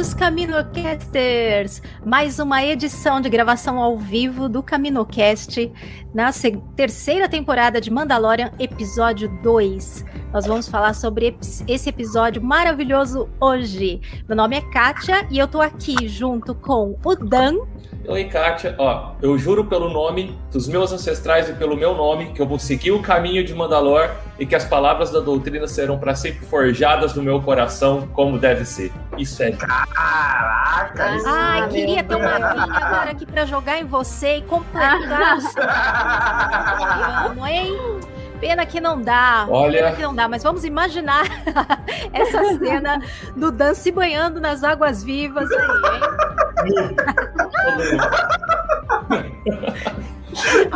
Bem-vindos, CaminoCasters! Mais uma edição de gravação ao vivo do CaminoCast na terceira temporada de Mandalorian, episódio 2. Nós vamos falar sobre esse episódio maravilhoso hoje. Meu nome é Kátia e eu tô aqui junto com o Dan. Oi, Kátia. Ó, eu juro pelo nome dos meus ancestrais e pelo meu nome que eu vou seguir o caminho de Mandalor e que as palavras da doutrina serão para sempre forjadas no meu coração como deve ser. Isso é. Caraca! Isso Ai, queria ter uma vinha agora aqui para jogar em você e completar o seu amo, hein? Pena que não dá. Olha. Pena que não dá, mas vamos imaginar essa cena do Dan se banhando nas águas vivas aí, hein?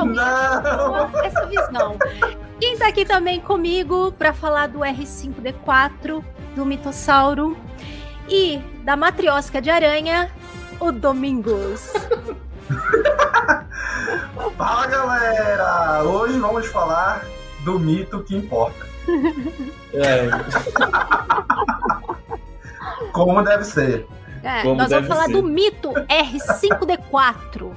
Não! Essa visão. Quem tá aqui também comigo para falar do R5D4, do mitossauro e da matriosca de aranha, o Domingos. Fala galera! Hoje vamos falar do mito que importa. É, Como deve ser. É, Como nós vamos falar ser. do mito R5D4. uhum.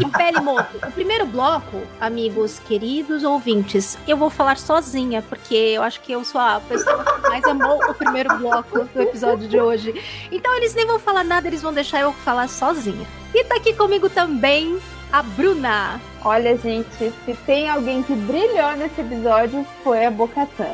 E Pelimoto, o primeiro bloco, amigos queridos ouvintes, eu vou falar sozinha, porque eu acho que eu sou a pessoa que mais amou o primeiro bloco do episódio de hoje. Então eles nem vão falar nada, eles vão deixar eu falar sozinha. E tá aqui comigo também a Bruna. Olha, gente, se tem alguém que brilhou nesse episódio foi a Bocatã.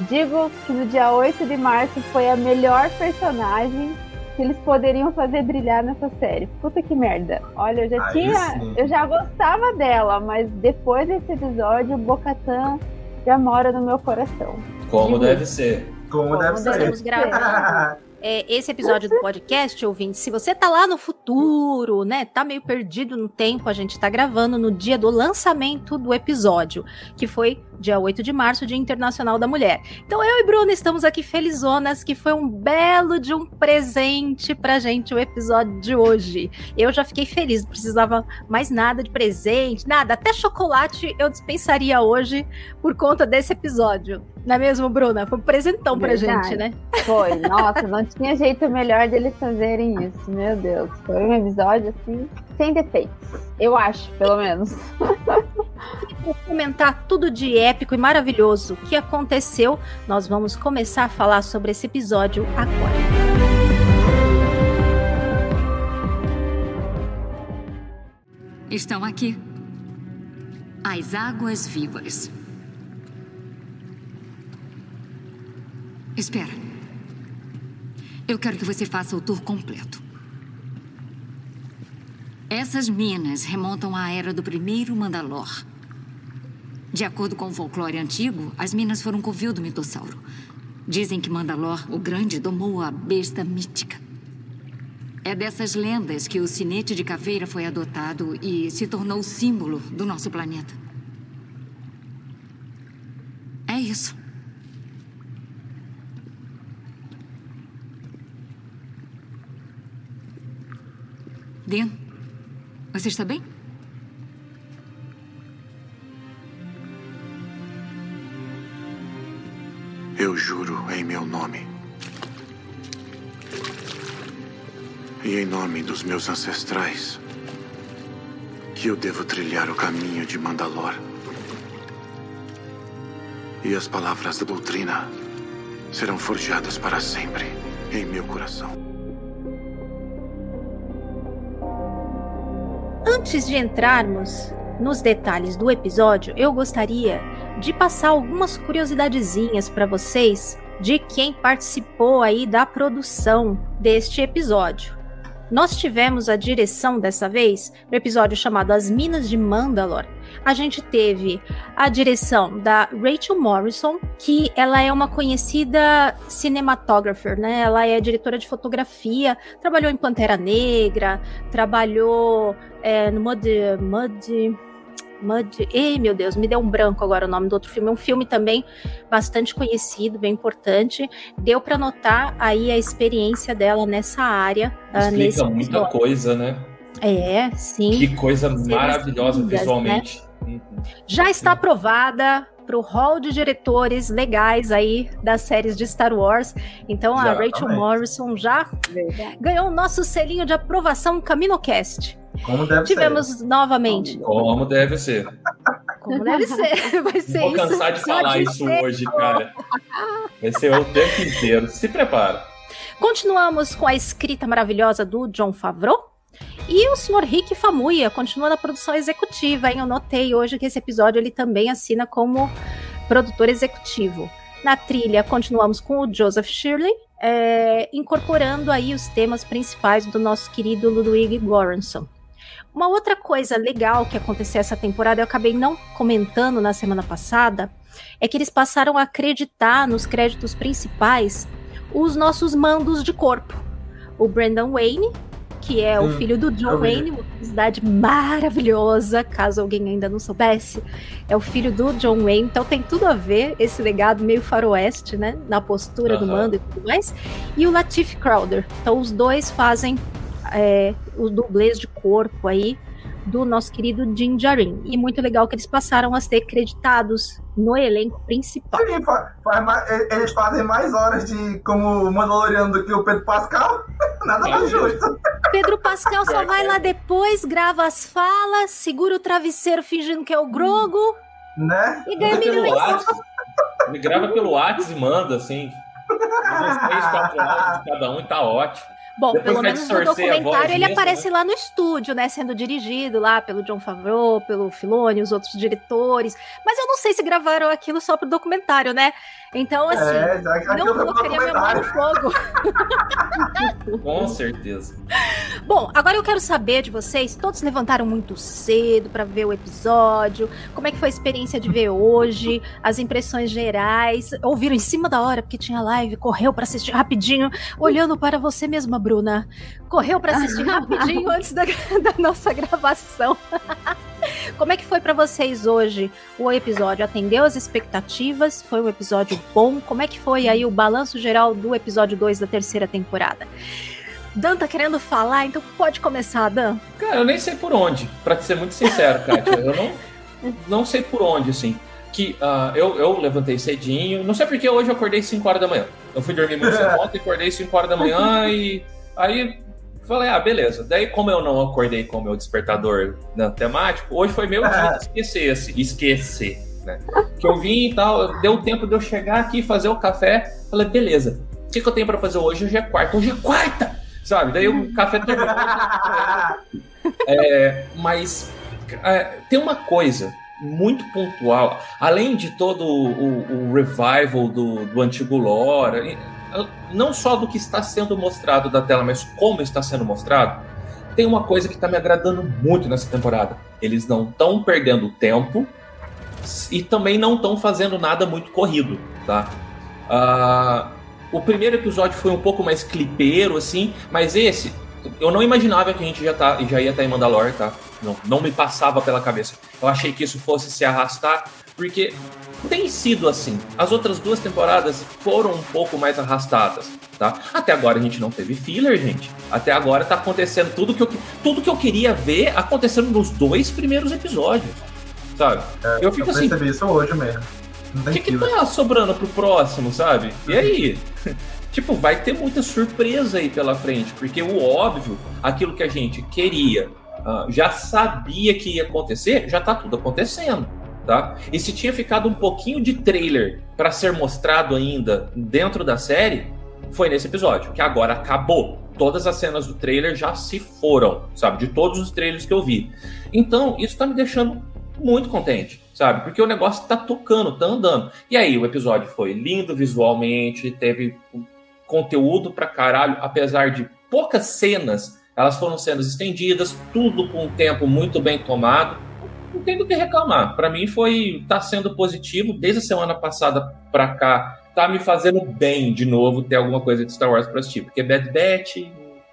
Digo que no dia 8 de março foi a melhor personagem que eles poderiam fazer brilhar nessa série. Puta que merda. Olha, eu já Aí tinha. sim. Eu já gostava dela, mas depois desse episódio, Bocatã já mora no meu coração. Como deve ser. Como, Como deve deve ser. Estamos gravando é, esse episódio do podcast, ouvinte. Se você tá lá no futuro, né, tá meio perdido no tempo, a gente tá gravando no dia do lançamento do episódio, que foi dia 8 de março, Dia Internacional da Mulher. Então eu e Bruna estamos aqui felizonas, que foi um belo de um presente pra gente o episódio de hoje. Eu já fiquei feliz, não precisava mais nada de presente, nada, até chocolate eu dispensaria hoje por conta desse episódio. Não é mesmo, Bruna? Foi um presentão pra Verdade. gente, né? Foi, nossa, não tinha jeito melhor deles fazerem isso, meu Deus. Foi um episódio assim, sem defeitos. Eu acho, pelo menos. Vou comentar tudo de épico e maravilhoso que aconteceu. Nós vamos começar a falar sobre esse episódio agora. Estão aqui. As águas vivas. Espera. Eu quero que você faça o tour completo. Essas minas remontam à era do primeiro Mandalor. De acordo com o folclore antigo, as minas foram covil do mitossauro. Dizem que Mandalor, o Grande, domou a besta mítica. É dessas lendas que o sinete de caveira foi adotado e se tornou símbolo do nosso planeta. É isso. Dean, você está bem? Eu juro em meu nome. E em nome dos meus ancestrais, que eu devo trilhar o caminho de Mandalor. E as palavras da doutrina serão forjadas para sempre em meu coração. Antes de entrarmos nos detalhes do episódio, eu gostaria de passar algumas curiosidadezinhas para vocês de quem participou aí da produção deste episódio. Nós tivemos a direção dessa vez no episódio chamado As Minas de Mandalor. A gente teve a direção da Rachel Morrison, que ela é uma conhecida cinematographer, né? Ela é diretora de fotografia, trabalhou em Pantera Negra, trabalhou é, no Mud, Mud Mud. Ei, meu Deus, me deu um branco agora o nome do outro filme. É um filme também bastante conhecido, bem importante. Deu para notar aí a experiência dela nessa área. Ah, Explica uh, nesse muita episódio. coisa, né? É, sim. Que coisa maravilhosa lindas, visualmente. Né? Já está aprovada para o hall de diretores legais aí das séries de Star Wars. Então a Rachel Morrison já ganhou o nosso selinho de aprovação CaminoCast. Como deve Tivemos ser. novamente. Como deve ser. Como deve ser. Vai ser Vou isso. cansar de falar isso ser. hoje, cara. Vai ser o tempo inteiro. Se prepara. Continuamos com a escrita maravilhosa do John Favreau. E o senhor Rick Famuya continua na produção executiva, hein? Eu notei hoje que esse episódio ele também assina como produtor executivo. Na trilha, continuamos com o Joseph Shirley, é, incorporando aí os temas principais do nosso querido Ludwig Göransson. Uma outra coisa legal que aconteceu essa temporada, eu acabei não comentando na semana passada, é que eles passaram a acreditar nos créditos principais os nossos mandos de corpo. O Brandon Wayne, que é hum, o filho do John Wayne, uma curiosidade maravilhosa, caso alguém ainda não soubesse. É o filho do John Wayne, então tem tudo a ver esse legado meio faroeste, né? Na postura uh -huh. do mando e tudo mais. E o Latif Crowder. Então os dois fazem é, os dublês de corpo aí do nosso querido Din Djarin. E muito legal que eles passaram a ser creditados no elenco principal. Sim, faz, faz, eles fazem mais horas de como Mandaloriano do que o Pedro Pascal. Nada mais justo. Pedro Pascal só vai lá depois, grava as falas, segura o travesseiro fingindo que é o Grogo. Né? E ganha milhões. Ele grava pelo WhatsApp e manda, assim. Uns três, quatro áudios de cada um e tá ótimo. Bom, Depois pelo menos no documentário ele mesmo, aparece né? lá no estúdio, né? Sendo dirigido lá pelo John Favreau, pelo Filoni, os outros diretores. Mas eu não sei se gravaram aquilo só pro documentário, né? Então, assim, é, não colocaria minha mão no fogo. Com certeza. Bom, agora eu quero saber de vocês. Todos levantaram muito cedo para ver o episódio. Como é que foi a experiência de ver hoje? As impressões gerais? Ouviram em cima da hora porque tinha live, correu para assistir rapidinho, olhando para você mesma, Bruna. Correu para assistir rapidinho antes da, da nossa gravação. Como é que foi para vocês hoje o episódio? Atendeu as expectativas? Foi um episódio bom? Como é que foi aí o balanço geral do episódio 2 da terceira temporada? Dan tá querendo falar, então pode começar, Dan. Cara, eu nem sei por onde, para ser muito sincero, Kátia. eu não, não sei por onde, assim. Que uh, eu, eu levantei cedinho, não sei porque hoje eu acordei 5 horas da manhã. Eu fui dormir muito cedo ontem, acordei 5 horas da manhã e aí Falei, ah, beleza. Daí, como eu não acordei com o meu despertador né, temático, hoje foi meu dia de esquecer, esquecer, né? Que eu vim e tal, deu tempo de eu chegar aqui, fazer o café. Falei, beleza, o que, que eu tenho para fazer hoje? Hoje é quarta, hoje é quarta! Sabe? Daí o café terminou. é, mas é, tem uma coisa muito pontual, além de todo o, o, o revival do, do antigo lore não só do que está sendo mostrado da tela, mas como está sendo mostrado, tem uma coisa que está me agradando muito nessa temporada. Eles não estão perdendo tempo e também não estão fazendo nada muito corrido, tá? Uh, o primeiro episódio foi um pouco mais clipeiro, assim, mas esse, eu não imaginava que a gente já, tá, já ia estar tá em Mandalore, tá? Não, não me passava pela cabeça. Eu achei que isso fosse se arrastar, porque tem sido assim. As outras duas temporadas foram um pouco mais arrastadas. Tá? Até agora a gente não teve filler, gente. Até agora tá acontecendo tudo que eu, tudo que eu queria ver acontecendo nos dois primeiros episódios. Sabe? É, eu fico eu assim. isso hoje mesmo. O que, que tá sobrando pro próximo, sabe? E aí? tipo, vai ter muita surpresa aí pela frente, porque o óbvio, aquilo que a gente queria, ah, já sabia que ia acontecer, já tá tudo acontecendo, tá? E se tinha ficado um pouquinho de trailer para ser mostrado ainda dentro da série, foi nesse episódio, que agora acabou. Todas as cenas do trailer já se foram, sabe? De todos os trailers que eu vi. Então, isso tá me deixando muito contente, sabe? Porque o negócio tá tocando, tá andando. E aí, o episódio foi lindo visualmente, teve conteúdo pra caralho, apesar de poucas cenas, elas foram cenas estendidas, tudo com um tempo muito bem tomado. Não tem do que reclamar. Pra mim foi tá sendo positivo desde a semana passada pra cá. Tá me fazendo bem de novo ter alguma coisa de Star Wars pra assistir, porque Bad Batch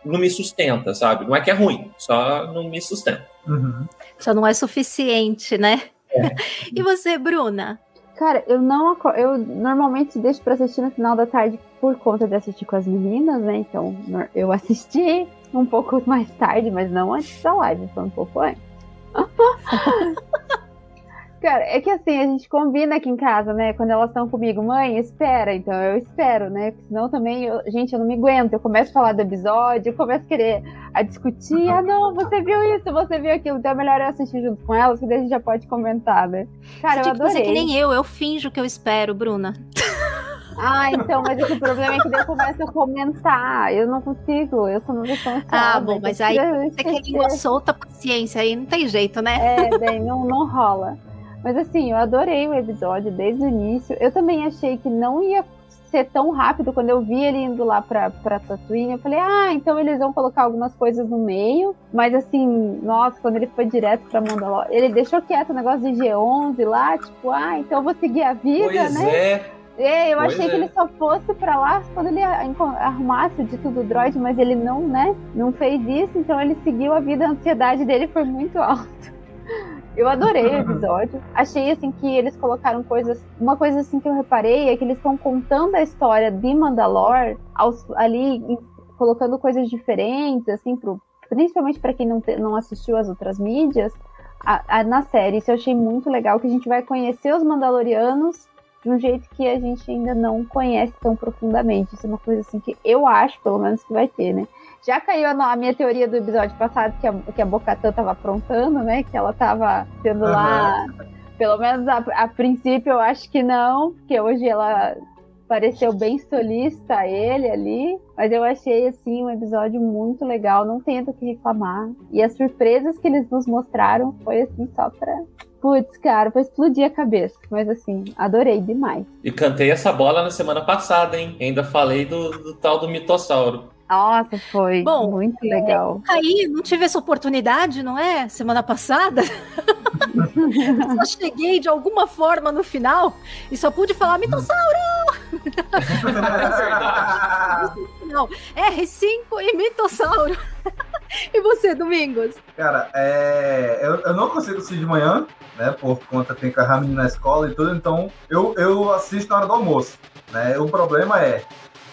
não me sustenta, sabe? Não é que é ruim, só não me sustenta. Uhum. Já não é suficiente, né? E você, Bruna? Cara, eu não eu normalmente deixo pra assistir no final da tarde por conta de assistir com as meninas, né? Então eu assisti um pouco mais tarde, mas não antes da live, foi um pouco antes. Cara, é que assim, a gente combina aqui em casa, né? Quando elas estão comigo, mãe, espera, então eu espero, né? Porque senão também, eu- gente, eu não me aguento. Eu começo a falar do episódio, eu começo a querer a discutir. Ah, não, você viu isso, você viu aquilo. Então é melhor eu assistir junto com elas, que daí a gente já pode comentar, né? Cara, eu Você que fazer adorei. que nem eu, eu finjo que eu espero, Bruna. Ah, então, mas esse problema é que daí eu começo a comentar. Eu não consigo, eu sou uma pessoa Ah, bom, mas aí você quer esquecer. língua solta, paciência, aí não tem jeito, né? É, daí não, não rola. Mas assim, eu adorei o episódio desde o início. Eu também achei que não ia ser tão rápido quando eu vi ele indo lá pra, pra Tatooine. Eu falei, ah, então eles vão colocar algumas coisas no meio. Mas assim, nossa, quando ele foi direto pra Mandalor, ele deixou quieto o negócio de G11 lá, tipo, ah, então eu vou seguir a vida, Pois né? é. É, eu Pois achei é. que ele só fosse pra lá quando ele arrumasse o dito do droid, mas ele não, né? Não fez isso, então ele seguiu a vida, a ansiedade dele foi muito alta. Eu adorei o episódio. Achei assim que eles colocaram coisas. Uma coisa assim que eu reparei é que eles estão contando a história de Mandalor aos- ali, colocando coisas diferentes, assim, pro, principalmente pra quem não, te- não assistiu as outras mídias, a- a- na série. Isso eu achei muito legal, que a gente vai conhecer os Mandalorianos de um jeito que a gente ainda não conhece tão profundamente. Isso é uma coisa assim que eu acho, pelo menos, que vai ter, né? Já caiu a, minha teoria do episódio passado, que a, que a Bocatã tava aprontando, né? Que ela tava tendo lá. Pelo menos a, a princípio eu acho que não, porque hoje ela pareceu bem solista a ele ali. Mas eu achei, assim, um episódio muito legal, não tenho do que reclamar. E as surpresas que eles nos mostraram foi, assim, só pra. Putz, cara, foi explodir a cabeça. Mas, assim, adorei demais. E cantei essa bola na semana passada, hein? Ainda falei do, do tal do mitossauro. Nossa, foi Bom, muito legal. Aí, não tive essa oportunidade, não é? Semana passada. Eu só cheguei de alguma forma no final e só pude falar mitossauro! Não, R5 e mitossauro. E você, Domingos? Cara, é, eu, eu não consigo assistir de manhã, né? Por conta tem que carregar menino na escola e tudo, então eu, eu assisto na hora do almoço. Né? O problema é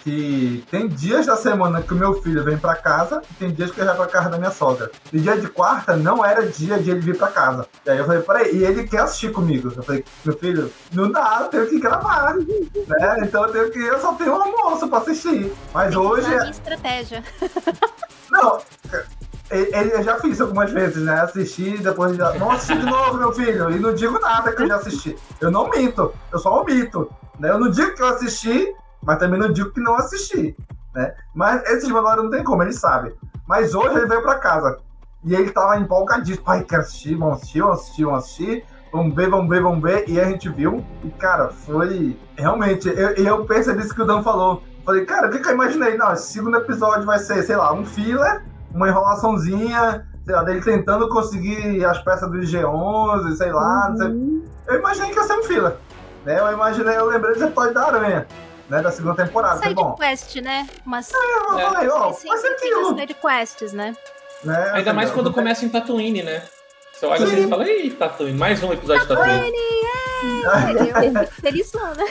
que tem dias da semana que o meu filho vem pra casa e tem dias que ele vai pra casa da minha sogra. E dia de quarta não era dia de ele vir pra casa. E aí eu falei, peraí, e ele quer assistir comigo. Eu falei, meu filho, não dá, eu tenho que gravar. né? Então eu tenho que. Eu só tenho um almoço pra assistir. Mas hoje. Na é- estratégia. não, ele, eu já fiz algumas vezes, né? Assisti, depois já. Não assisti de novo, meu filho. E não digo nada que eu já assisti. Eu não minto, eu só omito. Né? Eu não digo que eu assisti, mas também não digo que não assisti. Né? Mas esses menores não tem como, ele sabe. Mas hoje ele veio pra casa. E ele tava empolgadíssimo. Pai, quer assistir? Vamos assistir, vamos assistir, vamos assistir. Vamos ver, vamos ver, vamos ver. E a gente viu. E, cara, foi. Realmente, eu, eu percebi isso que o Dan falou. Falei, cara, o que, que eu imaginei? Não, esse segundo episódio vai ser, sei lá, um filler, uma enrolaçãozinha, sei lá, dele tentando conseguir as peças do G11, sei lá. não sei. Eu imaginei que ia ser um filler. Né? Eu imaginei, eu lembrei do episódio da Aranha, né? Da segunda temporada. Side bom, quest, né? Mas. eu falei, ó, Tem vai ser aquilo. side quests, né? Né? Ainda mais quando tem- começa em Tatooine, né? Você olha assim e fala, ei, Tatooine, mais um episódio de Tatooine. É, feliz né?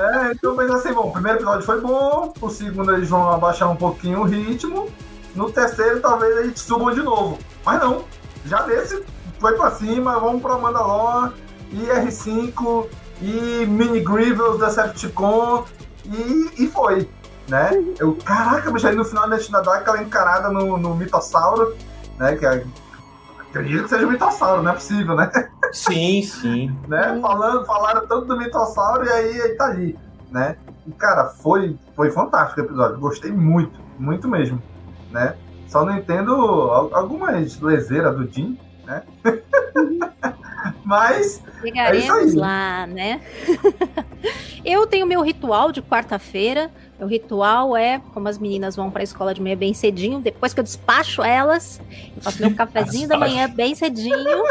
É, então pensei assim, bom, o primeiro episódio foi bom, o segundo eles vão abaixar um pouquinho o ritmo, no terceiro talvez eles subam de novo. Mas não, já nesse foi pra cima, vamos pra Mandalor, e R5, e Mini Grievous, Decepticon, e, e foi, né? Eu, caraca, bicho, aí no final a gente ainda dá aquela encarada no, no mitossauro, né? Que é, acredito que seja o mitossauro, não é possível, né? Sim, sim. né? Falando, falaram tanto do mitossauro e aí, aí tá ali, né? E, cara, foi, foi fantástico o episódio. Gostei muito, muito mesmo, né? Só não entendo algumas lezeiras do Jim, né? Mas. Chegaremos é lá, né? eu tenho meu ritual de quarta-feira. Meu ritual é, como as meninas vão para a escola de manhã bem cedinho, depois que eu despacho elas, eu faço meu cafezinho da manhã bem cedinho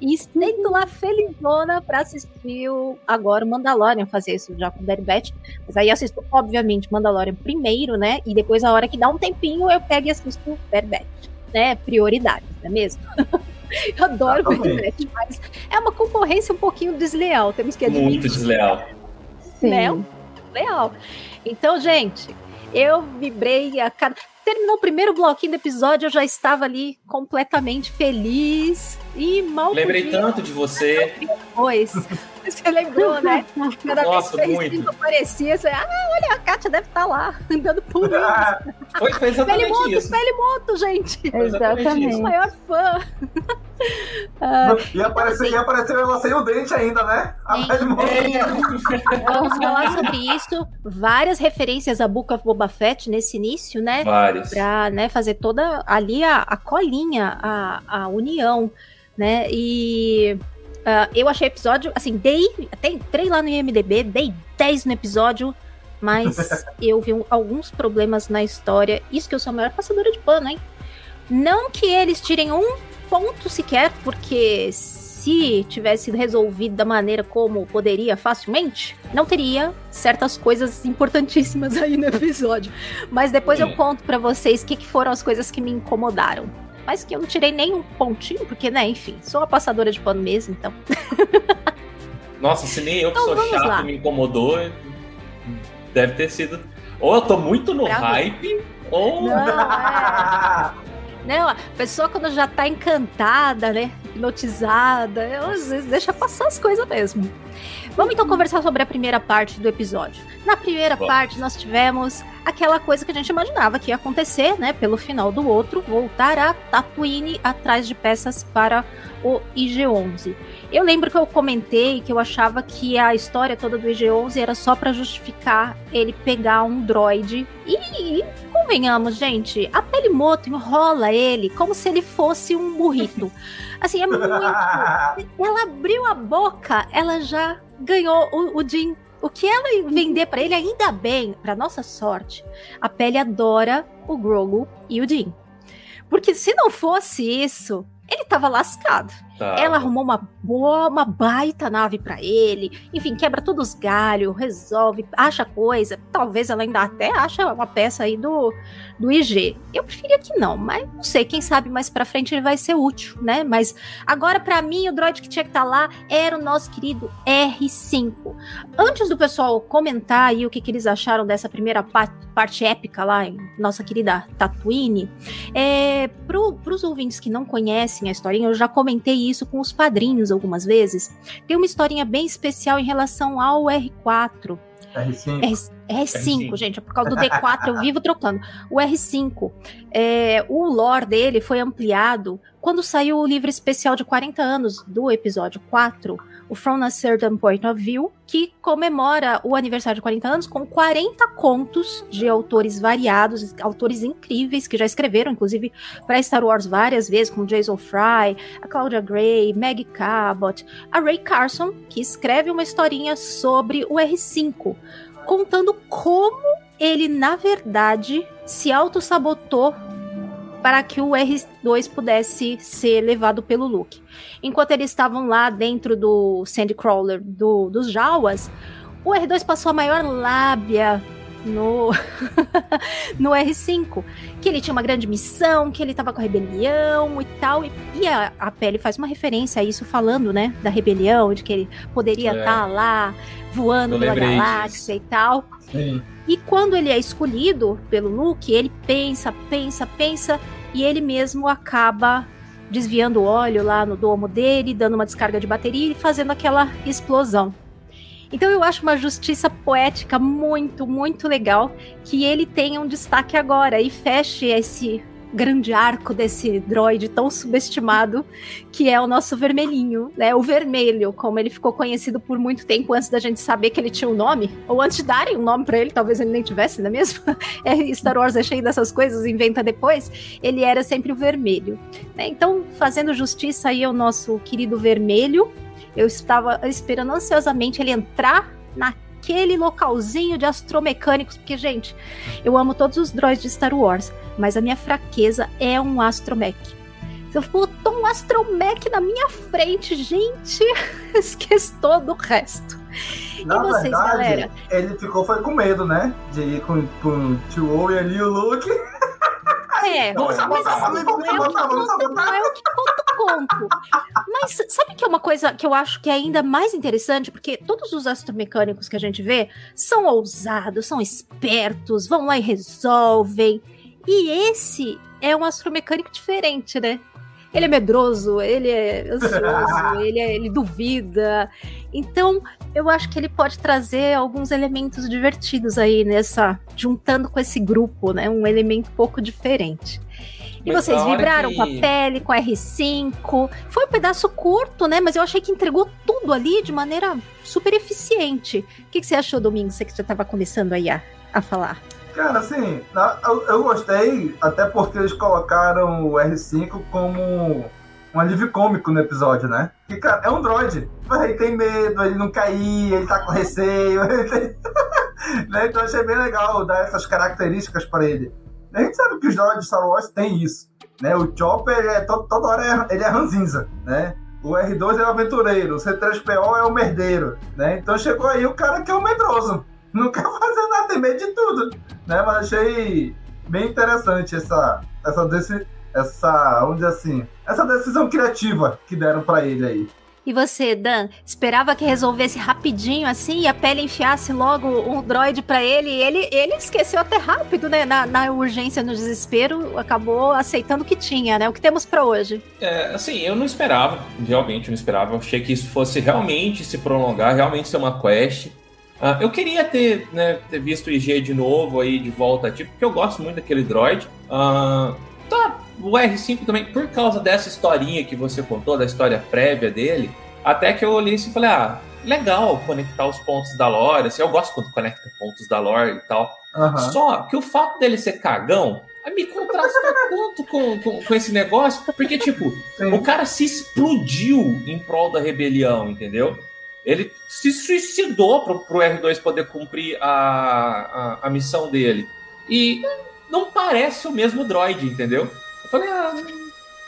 e sento lá felizona pra assistir o, agora o Mandalorian, fazer isso já com o Deribet. Mas aí assisto, obviamente, Mandalorian primeiro, né? E depois, a hora que dá um tempinho, eu pego e assisto o Deribet. Né? Prioridades, não é mesmo? Eu adoro o Internet, mas é uma concorrência um pouquinho desleal, temos que admitir. Muito desleal. Sim. Né? Desleal. Então, gente, eu vibrei a cada. Terminou o primeiro bloquinho do episódio, eu já estava ali completamente feliz e mal. Lembrei podia. tanto de você. Depois. Você lembrou, né? Cada Nossa, vez que muito. aparecia, você, ah, olha, a Kátia deve estar tá lá, andando por isso. Foi, foi exatamente Pele moto, isso. Pele moto, gente. Exatamente. O maior fã. ah, e, apareceu, e apareceu ela sem o dente ainda, né? A Pele moto. Vamos falar sobre isso. Várias referências a Book of Boba Fett nesse início, né? Várias. Pra né, fazer toda ali a, a colinha, a, a união, né? E Uh, eu achei o episódio, assim, dei. Até entrei lá no IMDB, dei 10 no episódio, mas eu vi alguns problemas na história. Isso que eu sou a maior passadora de pano, hein? Não que eles tirem um ponto sequer, porque se tivesse sido resolvido da maneira como poderia facilmente, não teria certas coisas importantíssimas aí no episódio. Mas depois eu conto para vocês o que, que foram as coisas que me incomodaram mas que eu não tirei nem um pontinho, porque, né, enfim, sou uma passadora de pano mesmo, então. Nossa, se nem eu que então, sou chato lá. me incomodou, deve ter sido. Ou eu tô muito no hype, ou. Não, é... Não, a pessoa quando já tá encantada, né? Hipnotizada, ela às vezes deixa passar as coisas mesmo. Vamos então conversar sobre a primeira parte do episódio. Na primeira Bom. parte, nós tivemos aquela coisa que a gente imaginava que ia acontecer, né? Pelo final do outro, voltar a Tatooine atrás de peças para o IG-11. Eu lembro que eu comentei que eu achava que a história toda do IG-11 era só para justificar ele pegar um droid. E, e convenhamos, gente, a Pelimoto enrola ele como se ele fosse um burrito. Assim, é muito. ela abriu a boca, ela já ganhou o, o Jim. O que ela vender para ele, ainda bem, para nossa sorte, a pele adora o Grogu e o Jim. Porque se não fosse isso, ele tava lascado. Tá. Ela arrumou uma boa, uma baita nave para ele. Enfim, quebra todos os galhos, resolve, acha coisa. Talvez ela ainda até acha uma peça aí do, do IG. Eu preferia que não, mas não sei, quem sabe mais pra frente ele vai ser útil, né? Mas agora, para mim, o droid que tinha que estar tá lá era o nosso querido R5. Antes do pessoal comentar aí o que, que eles acharam dessa primeira parte, parte épica lá em nossa querida Tatooine, é, pro, pros ouvintes que não conhecem a historinha, eu já comentei isso com os padrinhos algumas vezes. Tem uma historinha bem especial em relação ao R4. R5. R, 5 gente, é por causa do D4 eu vivo trocando. O R5, é, o lore dele foi ampliado quando saiu o livro especial de 40 anos do episódio 4, o From a Certain Point of View, que comemora o aniversário de 40 anos com 40 contos de autores variados, autores incríveis que já escreveram, inclusive, para Star Wars várias vezes, como Jason Fry, a Claudia Gray, Maggie Cabot, a Ray Carson, que escreve uma historinha sobre o R5, contando como ele, na verdade, se auto-sabotou para que o R2 pudesse ser levado pelo Luke. Enquanto eles estavam lá dentro do Sandcrawler do, dos Jawas, o R2 passou a maior lábia no, no R5. Que ele tinha uma grande missão, que ele tava com a rebelião e tal. E, e a, a Pele faz uma referência a isso, falando, né? Da rebelião, de que ele poderia estar É. tá lá voando pela galáxia e tal. Sim. E quando ele é escolhido pelo Luke, ele pensa, pensa, pensa, e ele mesmo acaba desviando o óleo lá no domo dele, dando uma descarga de bateria e fazendo aquela explosão. Então eu acho uma justiça poética muito, muito legal que ele tenha um destaque agora e feche esse grande arco desse droid tão subestimado que é o nosso vermelhinho, né? O vermelho, como ele ficou conhecido por muito tempo antes da gente saber que ele tinha um nome, ou antes de darem um nome pra ele, talvez ele nem tivesse, não é mesmo? É, Star Wars é cheio dessas coisas, inventa depois. Ele era sempre o vermelho. né? Então, fazendo justiça aí ao nosso querido vermelho, eu estava esperando ansiosamente ele entrar naquele localzinho de astromecânicos, porque, gente, eu amo todos os droids de Star Wars, mas a minha fraqueza é um astromech. Você botou um astromech na minha frente, gente, esquece todo o resto. Na e vocês, verdade, galera? ele ficou foi com medo, né? De ir com, com o tio e ali o Luke. É, Vamos mas sabotar, assim, não é o que conta, não é o que conta o conto. Mas sabe que é uma coisa que eu acho que é ainda mais interessante? Porque todos os astromecânicos que a gente vê são ousados, são espertos, vão lá e resolvem. E esse é um astromecânico diferente, né? Ele é medroso, ele é ansioso, ele, é- ele duvida. Então, eu acho que ele pode trazer alguns elementos divertidos aí nessa. juntando com esse grupo, né? Um elemento um pouco diferente. E Mas vocês vibraram que- com a pele, com a R5. Foi um pedaço curto, né? Mas eu achei que entregou tudo ali de maneira super eficiente. O que, que você achou, Domingos? Você que já estava começando aí a, a falar. Cara, assim, eu, eu gostei, até porque eles colocaram o R5 como um alívio cômico no episódio, né? Que, cara, é um droid. Ele tem medo, ele não cair, ele tá com receio. Tem... né? Então achei bem legal dar essas características pra ele. A gente sabe que os droids de Star Wars têm isso. Né? O Chopper, é, to- toda hora é- ele é ranzinza, né? O R2 é o aventureiro, o C3PO é o merdeiro, né? Então chegou aí o cara que é o medroso. Não quer fazer nada, tem medo de tudo né? Mas achei bem interessante essa, essa, desse, essa, vamos dizer assim, essa decisão criativa que deram pra ele aí. E você, Dan, esperava que resolvesse rapidinho assim e a pele enfiasse logo um droid pra ele? E ele, ele esqueceu até rápido, né? Na, na urgência, no desespero, acabou aceitando o que tinha, né? O que temos pra hoje. É, assim, eu não esperava, realmente eu não esperava. Eu achei que isso fosse realmente se prolongar, realmente ser uma quest. Ah, eu queria ter, né, ter visto o IG de novo aí, de volta ativo, porque eu gosto muito daquele droid. Ah, tá, o R5 também, por causa dessa historinha que você contou, da história prévia dele, até que eu olhei assim e falei, ah, legal conectar os pontos da lore, assim, eu gosto quando conecta pontos da lore e tal. Só que o fato dele ser cagão me contrastou tanto com, com, com esse negócio, porque, tipo, o cara se explodiu em prol da rebelião, entendeu? Ele se suicidou pro, pro R2 poder cumprir a, a, a missão dele. E não parece o mesmo droid, entendeu? Eu falei, ah,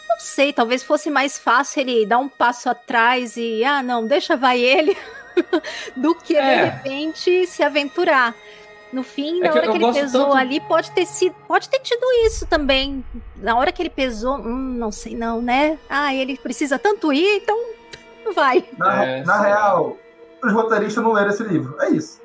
Não sei, talvez fosse mais fácil ele dar um passo atrás e, ah, não, deixa vai ele, do que É. de repente se aventurar. No fim, na É que hora que ele pesou tanto- ali, pode ter sido, pode ter tido isso também. Na hora que ele pesou, hum, não sei não, né? Ah, ele precisa tanto ir, então vai. Na, É, na real, os roteiristas não leram esse livro. É isso.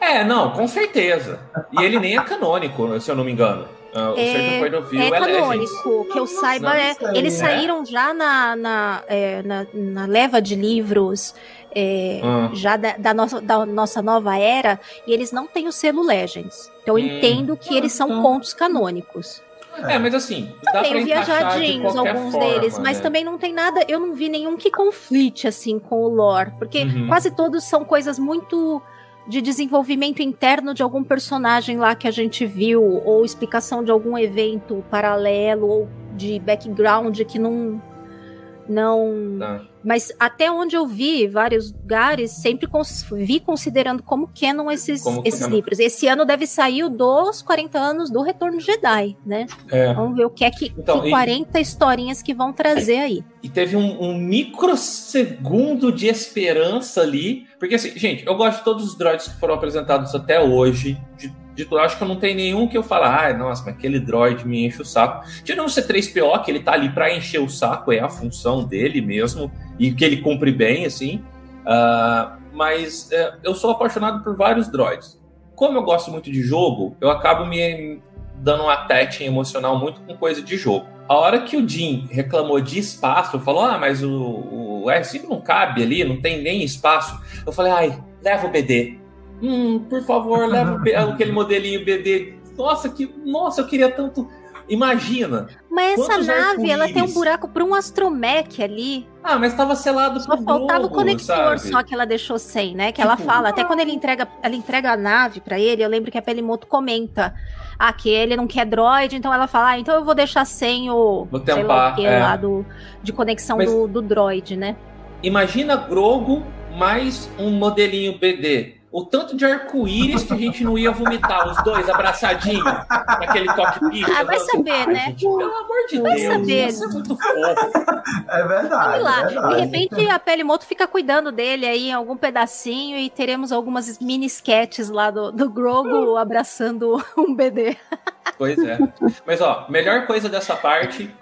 É, não, com certeza. E ele nem é canônico, se eu não me engano. Ah, o É, é é canônico, que eu saiba, não é. sei, Eles né? saíram já na, na, é, na, na leva de livros é, Hum. já da, da nossa, da nossa nova era, e eles não têm o selo Legends. Então eu Hum. entendo que eles são Então. contos canônicos. É, mas assim, dá pra Tem de viajadinhos qualquer alguns forma, deles, mas né? também não tem nada. Eu não vi nenhum que conflite assim com o lore, porque Uhum. quase todos são coisas muito de desenvolvimento interno de algum personagem lá que a gente viu, ou explicação de algum evento paralelo, ou de background que não. Não. Tá. Mas até onde eu vi, vários lugares, sempre cons vi considerando como canon esses, Como esses canon. livros. Esse ano deve sair o dos 40 anos do Retorno de Jedi, né? É. Vamos ver o que é que, Então, que e- 40 historinhas que vão trazer aí. E teve um, um microsegundo de esperança ali. Porque, assim, gente, eu gosto de todos os droids que foram apresentados até hoje. De, eu acho que eu não tem nenhum que eu falo, ai, nossa, mas aquele droid me enche o saco. Tirando o C3PO, que ele tá ali pra encher o saco, é a função dele mesmo. E que ele cumpre bem, assim. Ah, mas é, eu sou apaixonado por vários droids. Como eu gosto muito de jogo, eu acabo me dando um attaching emocional muito com coisa de jogo. A hora que o Jim reclamou de espaço, falou: Ah, mas o, o R5 não cabe ali, não tem nem espaço. Eu falei: Ai, leva o BD. Hum, por favor, leva o aquele modelinho BD. Nossa, que. Nossa, eu queria tanto. Imagina. Mas essa nave, ela tem um buraco para um astromech ali. Ah, mas tava selado Só pro faltava o Grogu, conector sabe? só que ela deixou sem, né? Que ela Tipo, fala, até quando ele entrega, ela entrega a nave pra ele, eu lembro que a Pelimoto comenta ah, que ele não quer droid, então ela fala, ah, então eu vou deixar sem o Vou sei lá o que é. lá do, de conexão Mas- do, do droid, né? Imagina Grogo mais um modelinho BD. O tanto de arco-íris que a gente não ia vomitar, os dois abraçadinhos, naquele cockpit. Ah, vai andando- saber, né? Pelo amor de Vai Deus, saber. isso é muito fofo. É verdade. Sei lá, é verdade. de repente a Pelimoto fica cuidando dele aí em algum pedacinho e teremos algumas mini sketches lá do, do Grogu abraçando um BD. Pois é. Mas, ó, melhor coisa dessa parte,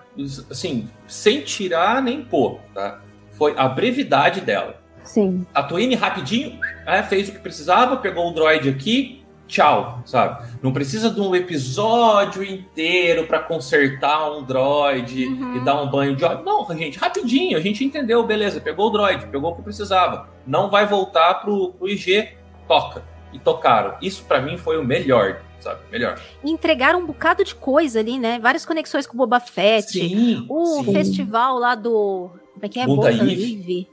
assim, sem tirar nem pôr, tá? Foi a brevidade dela. Sim. A Twine rapidinho é, fez o que precisava, pegou o droid aqui, tchau, sabe? Não precisa de um episódio inteiro pra consertar um droid e dar um banho de óleo. Não, gente, rapidinho, a gente entendeu, beleza, pegou o droid, pegou o que precisava. Não vai voltar pro, pro IG, toca. E tocaram. Isso pra mim foi o melhor, sabe? Melhor. Entregaram um bocado de coisa ali, né? Várias conexões com o Boba Fett. Sim, o sim. festival lá do. Como é que é? Eve. Eve.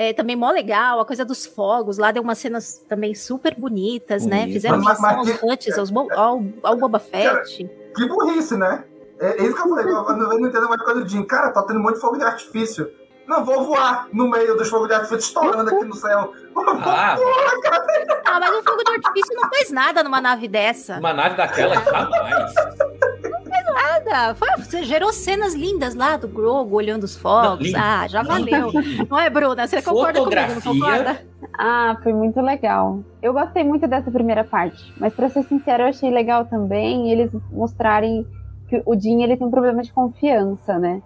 É, também mó legal, a coisa dos fogos. Lá deu umas cenas também super bonitas, né? Bonito. Fizeram Mas- mas aos que- huts, aos Bo- ao, ao Boba Fett. Que burrice, né? É, é isso que eu falei, eu não, eu não entendo mais coisa do Jim. Cara, tá tendo um monte de fogo de artifício. Não, vou voar no meio dos fogos de artifício estourando aqui no céu. Ah, Ah, mas um fogo de artifício não faz nada numa nave dessa. uma nave daquela jamais. Não. Foi, você gerou cenas lindas lá do Grogu olhando os fogos. lindo. ah, já valeu. Não é, Bruna? Você concorda comigo, não concorda? Ah, foi muito legal. Eu gostei muito dessa primeira parte, mas pra ser sincero, eu achei legal também eles mostrarem que o Jim ele tem um problema de confiança, né?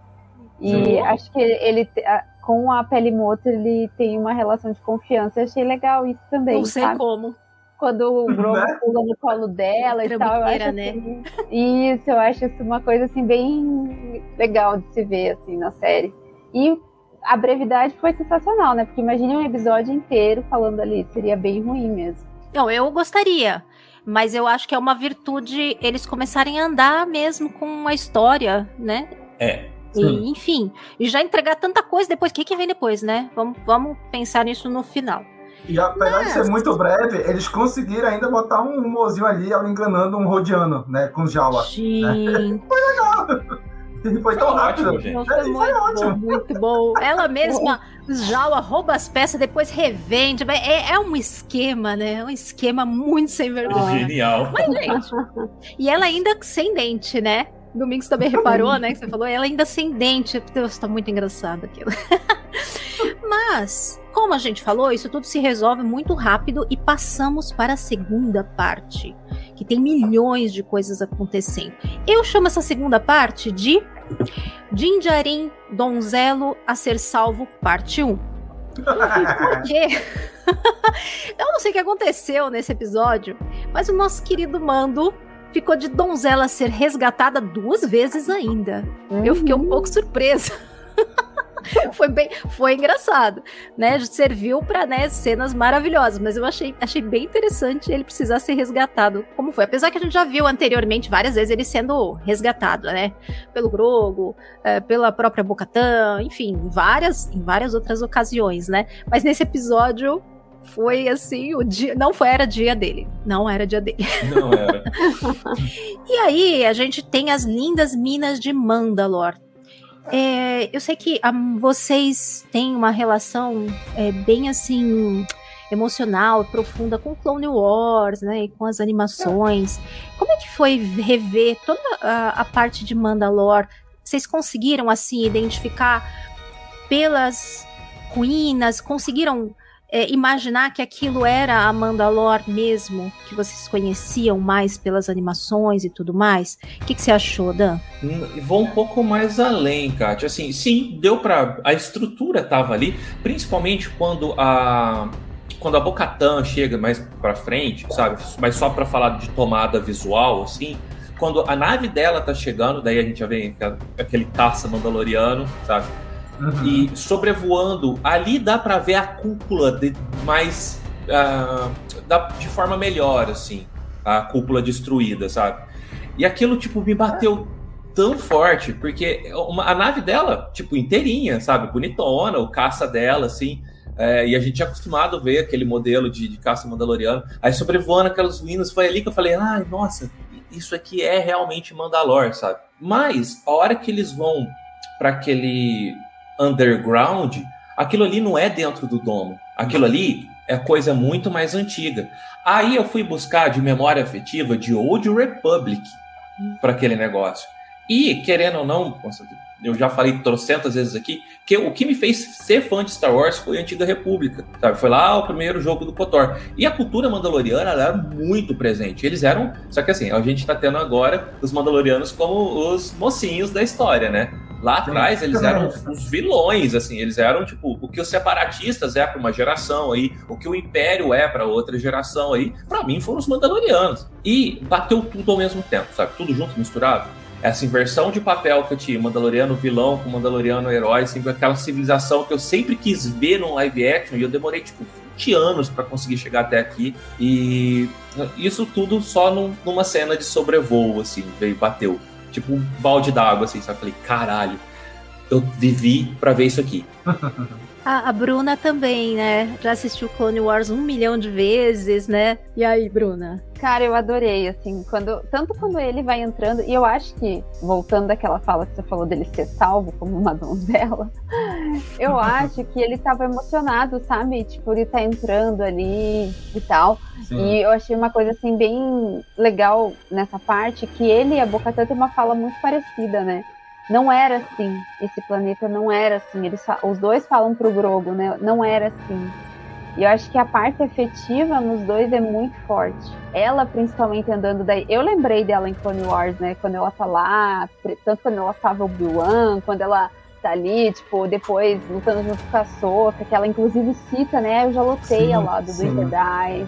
E Sim. acho que ele a- com a Pelimoto ele tem uma relação de confiança. Eu achei legal isso também. Não sei sabe? como. Quando o Grogu Né? pula no colo dela e tal, eu acho né? assim, isso, eu acho isso uma coisa assim bem legal de se ver assim na série. E a brevidade foi sensacional, né? Porque imagine um episódio inteiro falando ali, seria bem ruim mesmo. Não, eu gostaria. Mas eu acho que é uma virtude eles começarem a andar mesmo com a história, né? É. E, enfim, e já entregar tanta coisa depois. O que, que vem depois, né? Vamos, vamos pensar nisso no final. E apesar de ser muito breve, eles conseguiram ainda botar um mozinho ali, ela enganando um rodiano, né? Com Jawa. Gente. Foi legal. E foi tão rápido. ótimo, gente. É, foi muito ótimo. bom, muito bom. Ela mesma, Jawa, rouba as peças, depois revende. É, é um esquema, né? É um esquema muito sem vergonha. Genial. Mas, gente. E ela ainda sem dente, né? Domingos também reparou, né? Que você falou, ela ainda sem dente. Deus, tá muito engraçado aquilo. Mas, como a gente falou, isso tudo se resolve muito rápido e passamos para a segunda parte, que tem milhões de coisas acontecendo. Eu chamo essa segunda parte de Jinjarin Donzelo a ser salvo, parte 1. Porque eu não sei o que aconteceu nesse episódio, mas o nosso querido Mando ficou de donzela a ser resgatada duas vezes ainda. Eu fiquei um pouco surpresa. foi bem, foi engraçado, né? Serviu para né, cenas maravilhosas, mas eu achei, achei bem interessante ele precisar ser resgatado, como foi. Apesar que a gente já viu anteriormente várias vezes ele sendo resgatado, né? Pelo Grogo, eh, pela própria Bocatã, enfim, várias, em várias outras ocasiões, né? Mas nesse episódio foi assim, o dia, não foi era dia dele, não era dia dele. Não era. E aí a gente tem as lindas minas de Mandalor. É, eu sei que um, vocês têm uma relação é, bem assim emocional, profunda com Clone Wars, né, com as animações. Como é que foi rever toda a, a parte de Mandalore? Vocês conseguiram assim identificar pelas ruínas, conseguiram é, imaginar que aquilo era a Mandalor mesmo, que vocês conheciam mais pelas animações e tudo mais? O que, que você achou, Dan? Hum, vou um pouco mais além, Kátia. Assim, sim, deu para A estrutura tava ali, principalmente quando a. Quando a Bocatan chega mais para frente, sabe? Mas só para falar de tomada visual, assim, quando a nave dela tá chegando, daí a gente já vê aquele caça mandaloriano, sabe? Uhum. E sobrevoando, ali dá para ver a cúpula de mais. Uh, de forma melhor, assim. A cúpula destruída, sabe? E aquilo, tipo, me bateu tão forte, porque uma, a nave dela, tipo, inteirinha, sabe? Bonitona, o caça dela, assim. É, e a gente é acostumado a ver aquele modelo de, de caça mandaloriano. Aí sobrevoando aquelas ruínas, foi ali que eu falei, ai, nossa, isso aqui é realmente Mandalor, sabe? Mas, a hora que eles vão para aquele underground, aquilo ali não é dentro do domo. Aquilo ali é coisa muito mais antiga. Aí eu fui buscar de memória afetiva de Old Republic para aquele negócio. E, querendo ou não, eu já falei trocentas vezes aqui, que o que me fez ser fã de Star Wars foi a Antiga República, sabe? Foi lá o primeiro jogo do KOTOR. E a cultura mandaloriana era muito presente. Eles eram, só que assim, a gente tá tendo agora os mandalorianos como os mocinhos da história, né? Lá atrás eles eram os vilões, assim, eles eram tipo o que os separatistas é para uma geração aí, o que o Império é para outra geração aí. Para mim foram os Mandalorianos. E bateu tudo ao mesmo tempo, sabe? Tudo junto, misturado. Essa inversão de papel que eu tinha, Mandaloriano vilão com Mandaloriano herói, sempre aquela civilização que eu sempre quis ver num live action e eu demorei tipo 20 anos para conseguir chegar até aqui. E isso tudo só num, numa cena de sobrevoo, assim, veio, bateu tipo um balde d'água, assim, sabe? Falei, caralho, eu vivi para ver isso aqui. A, Bruna também, né? Já assistiu Clone Wars um milhão de vezes, né? E aí, Bruna? Cara, eu adorei, assim, quando tanto quando ele vai entrando, e eu acho que, voltando daquela fala que você falou dele ser salvo como uma donzela, eu acho que ele tava emocionado, sabe? Tipo, ele tá entrando ali e tal. Sim. E eu achei uma coisa, assim, bem legal nessa parte, que ele e a Boca tem uma fala muito parecida, né? não era assim. Esse planeta não era assim. Eles, os dois falam pro Grogo, né? Não era assim. E eu acho que a parte afetiva nos dois é muito forte. Ela, principalmente, andando daí. Eu lembrei dela em Clone Wars, né? Quando ela tá lá, tanto quando ela salva o Obi-Wan, quando ela tá ali, tipo, depois lutando junto com a Soka, que ela inclusive cita, né? Eu já lutei sim, ao lado sim. do Jedi.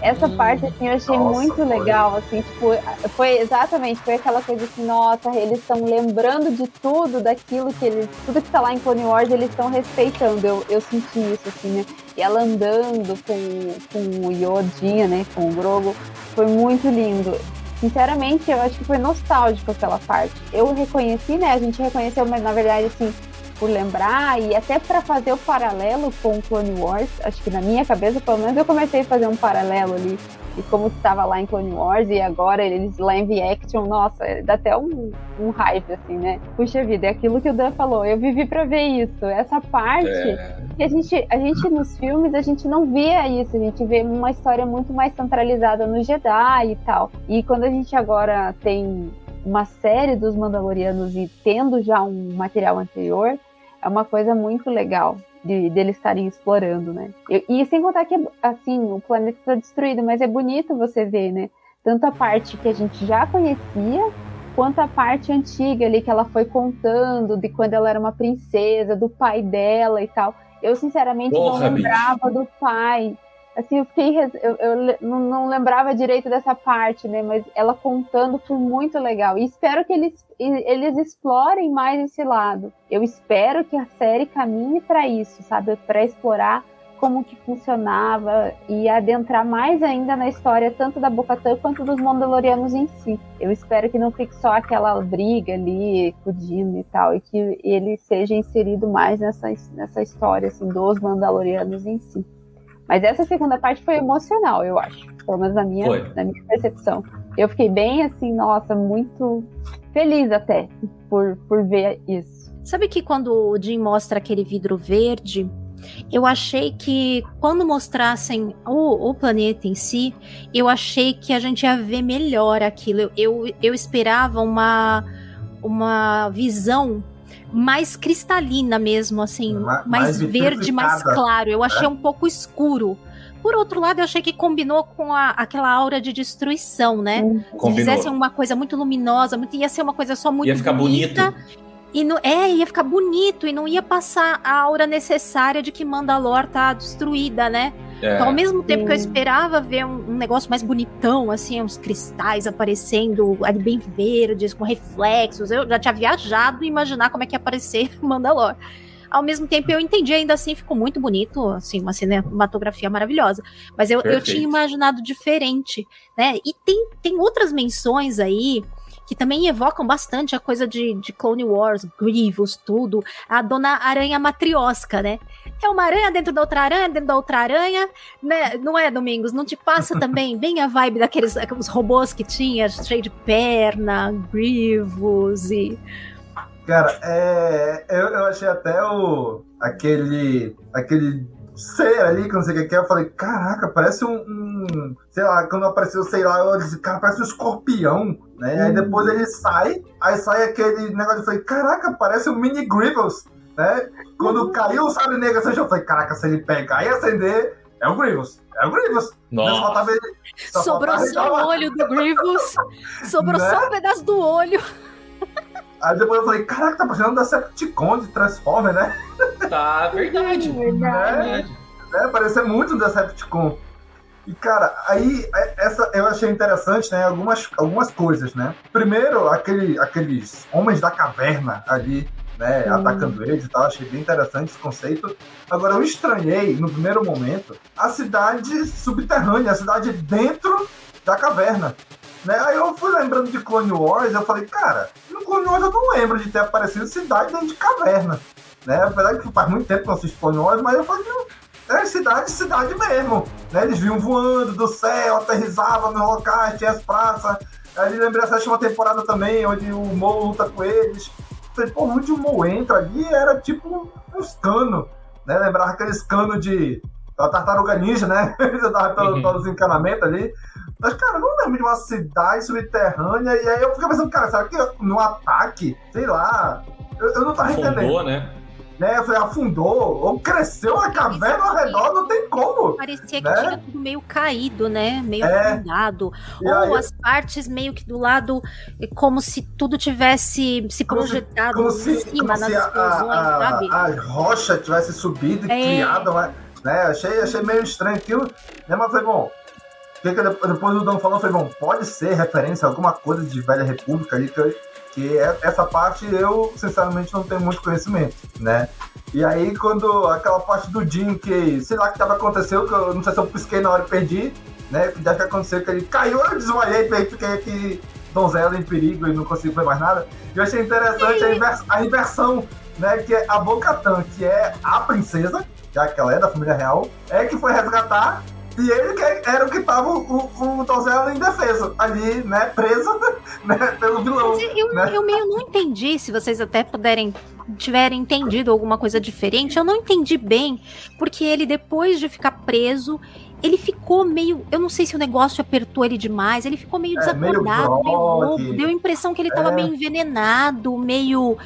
Essa parte, assim, eu achei nossa, muito legal, assim, tipo, foi exatamente, foi aquela coisa assim, nossa, eles estão lembrando de tudo, daquilo que eles, tudo que tá lá em Clone Wars, eles estão respeitando, eu, eu senti isso, assim, né, e ela andando com, com o Yodinha, né, com o Grogo, foi muito lindo. Sinceramente, eu acho que foi nostálgico aquela parte. Eu reconheci, né, a gente reconheceu, mas na verdade, assim, por lembrar e até para fazer o paralelo com o Clone Wars, acho que na minha cabeça, pelo menos eu comecei a fazer um paralelo ali e como estava lá em Clone Wars e agora eles lá em V-Action, nossa, dá até um, um hype, assim, né? Puxa vida, é aquilo que o Dan falou, eu vivi para ver isso, essa parte é. que a gente, a gente nos filmes, a gente não via isso, a gente vê uma história muito mais centralizada no Jedi e tal. E quando a gente agora tem uma série dos Mandalorianos e tendo já um material anterior, é uma coisa muito legal de deles estarem explorando, né? E, e, sem contar que, assim, o planeta está destruído, mas é bonito você ver, né? Tanto a parte que a gente já conhecia, quanto a parte antiga ali que ela foi contando de quando ela era uma princesa, do pai dela e tal. Eu, sinceramente, Porra, não lembrava bicho. do pai assim, eu fiquei. Eu, eu não lembrava direito dessa parte, né? Mas ela contando foi muito legal. E espero que eles, eles explorem mais esse lado. Eu espero que a série caminhe para isso, sabe? Para explorar como que funcionava e adentrar mais ainda na história tanto da Bocatã quanto dos Mandalorianos em si. Eu espero que não fique só aquela briga ali, Kudino e tal, e que ele seja inserido mais nessa, nessa história assim, dos Mandalorianos em si. Mas essa segunda parte foi emocional, eu acho. Pelo menos na minha, na minha percepção. Eu fiquei bem assim, nossa, muito feliz até por, por ver isso. Sabe que quando o Jim mostra aquele vidro verde, eu achei que quando mostrassem o, o, planeta em si, eu achei que a gente ia ver melhor aquilo. Eu, eu, eu esperava uma, uma visão mais cristalina mesmo, assim, mais, mais verde, mais claro. Eu achei é? um pouco escuro. Por outro lado, eu achei que combinou com a, aquela aura de destruição, né? Combinou. Se fizessem uma coisa muito luminosa, muito, ia ser uma coisa só muito ia ficar bonita. bonito. E não, é, ia ficar bonito e não ia passar a aura necessária de que Mandalor tá destruída, né? É. Então, ao mesmo tempo que eu esperava ver um, um, negócio mais bonitão, assim, uns cristais aparecendo ali bem verdes, com reflexos, eu já tinha viajado e imaginar como é que ia aparecer Mandalor. Ao mesmo tempo, eu entendi, ainda assim, ficou muito bonito, assim, uma cinematografia maravilhosa. Mas eu, eu tinha imaginado diferente, né? E tem, tem outras menções aí que também evocam bastante a coisa de, de Clone Wars, Grievous, tudo. A Dona Aranha Matriosca, né? É uma aranha dentro da outra aranha, dentro da outra aranha, né? Não é, Domingos? Não te passa também bem a vibe daqueles aqueles robôs que tinha, cheio de perna, Grievous e... Cara, é, eu, eu achei até o aquele aquele ser ali, que não sei o que é, eu falei, caraca, parece um, um, Sei lá, quando apareceu, sei lá, eu disse, cara, parece um escorpião, né? Hum. Aí depois ele sai, aí sai aquele negócio, eu falei, caraca, parece um mini Grievous, né? Quando uhum. caiu o sabre negro, assim, eu falei, caraca, se ele pegar e acender, é o Grievous. É o Grievous. Nossa. Ele, só Sobrou só o olho do Grievous. Sobrou né? só um pedaço do olho. Aí depois eu falei, caraca, tá parecendo da Decepticon de Transformer, né? Tá, verdade. verdade. Né? Parece muito um Decepticon. E, cara, aí é, essa eu achei interessante, né? Algumas, algumas coisas, né? Primeiro, aquele, aqueles homens da caverna ali, né? Hum. Atacando eles e tal. Achei bem interessante esse conceito. Agora, eu estranhei, no primeiro momento, a cidade subterrânea, a cidade dentro da caverna. Né? Aí eu fui lembrando de Clone Wars, eu falei, cara, no Clone Wars eu não lembro de ter aparecido cidade dentro de caverna. Né? Apesar que faz muito tempo que eu assisto Clone Wars, mas eu falei, é cidade, cidade mesmo. Né? Eles vinham voando do céu, aterrizavam nos locais, tinha as praças. Aí lembrei a sétima temporada também, onde o Mo luta com eles. Falei, pô, onde o Mo entra ali era tipo uns canos, né? Lembrava aqueles canos de a tartaruga ninja, né? Eles andavam pelos, uhum. pelos encanamentos ali. Mas, cara, eu não lembro de uma cidade subterrânea. E aí eu fiquei pensando, cara, será que no ataque, sei lá, eu, eu não tava Afundou, entendendo. né? Né, foi, afundou, ou cresceu a caverna ao redor, não tem como. Parecia né? que tinha tudo meio caído, né? Meio é. afundado. E ou aí... as partes meio que do lado, como se tudo tivesse se projetado como se, como em cima nas explosões, a, a, sabe? A rocha tivesse subido e é. criado, né? Achei, achei meio estranho aquilo, né? Mas foi bom depois o Dom falou, foi bom, pode ser referência a alguma coisa de Velha República ali, que, que é, essa parte eu, sinceramente, não tenho muito conhecimento, né? E aí, quando aquela parte do Jim, que sei lá o que tava acontecendo, que eu não sei se eu pisquei na hora e perdi, né? Que já que aconteceu, que ele caiu, eu desmaiei, fiquei aqui, donzela em perigo e não consigo ver mais nada. E eu achei interessante a, invers a inversão, né? Que é a Bocatan, que é a princesa, já que ela é da família real, é que foi resgatar e ele que era o que tava o, o, o indefeso, ali, né, preso né, pelo vilão. Eu, né? eu meio não entendi, se vocês até puderem tiverem entendido alguma coisa diferente, eu não entendi bem, porque ele, depois de ficar preso, ele ficou meio. Eu não sei se o negócio apertou ele demais, ele ficou meio é, desacordado, meio, meio louco. Deu a impressão que ele estava é. meio envenenado, meio.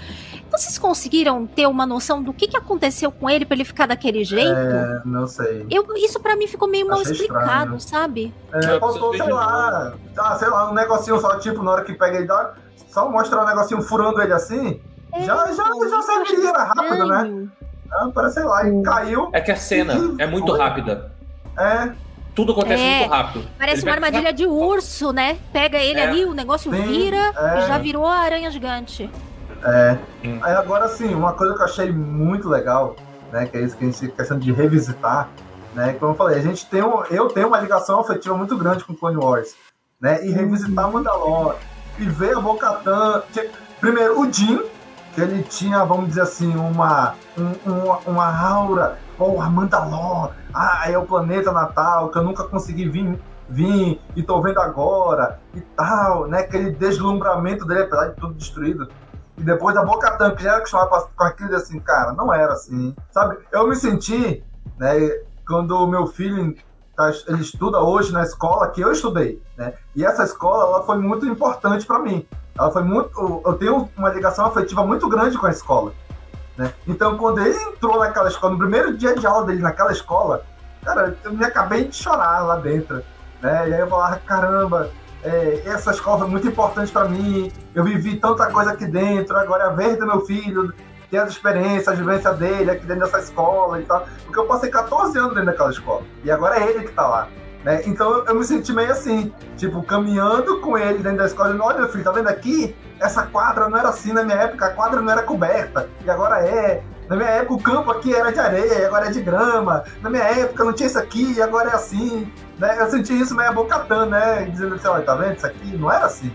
Vocês conseguiram ter uma noção do que, que aconteceu com ele para ele ficar daquele jeito? É, não sei. Eu, isso para mim ficou meio mal explicado, estranho. sabe? É, faltou, sei lá, ah, sei lá, um negocinho só, tipo, na hora que pega ele, dá, só mostra um negocinho furando ele assim. É, já, já, então, já saberia, era rápido, né? Ah, parece, sei lá, e caiu. É que a cena é muito foi. rápida. É. Tudo acontece é, muito rápido. Parece ele uma armadilha de urso, né? Pega ele é. ali, o negócio sim, vira é. e já virou a aranha gigante. É. Hum. Aí agora sim, uma coisa que eu achei muito legal, né? Que é isso que a gente questão de revisitar, né? Como eu falei, a gente tem um, eu tenho uma ligação afetiva muito grande com Clone Wars, né? E revisitar uhum. Mandalore e ver a Bo-Katan, primeiro o Jim, que ele tinha, vamos dizer assim, uma um, uma, uma aura, oh, a Mandalore, ah, é o planeta natal que eu nunca consegui vir vim e tô vendo agora e tal, né? Aquele deslumbramento dele, apesar de tudo destruído, e depois a Boca Tan, que já era acostumada com aquilo, assim, cara, não era assim, sabe? Eu me senti, né, quando o meu filho tá, ele estuda hoje na escola que eu estudei, né? E essa escola ela foi muito importante para mim. Ela foi muito, eu tenho uma ligação afetiva muito grande com a escola, né? Então quando ele entrou naquela escola, no primeiro dia de aula dele naquela escola, cara, eu me acabei de chorar lá dentro, né? E aí eu falava, caramba, é, essa escola foi muito importante para mim. Eu vivi tanta coisa aqui dentro. Agora é a vez do meu filho, ter as experiências, a vivência dele aqui dentro dessa escola e tal. Porque eu passei 14 anos dentro daquela escola. E agora é ele que tá lá. Né? Então eu me senti meio assim, tipo, caminhando com ele dentro da escola, olha meu filho, tá vendo aqui? Essa quadra não era assim na minha época, a quadra não era coberta, e agora é. Na minha época o campo aqui era de areia, agora é de grama. Na minha época não tinha isso aqui, agora é assim. Né? Eu senti isso meio bocatã, né? Dizendo assim, olha, tá vendo? Isso aqui não era assim.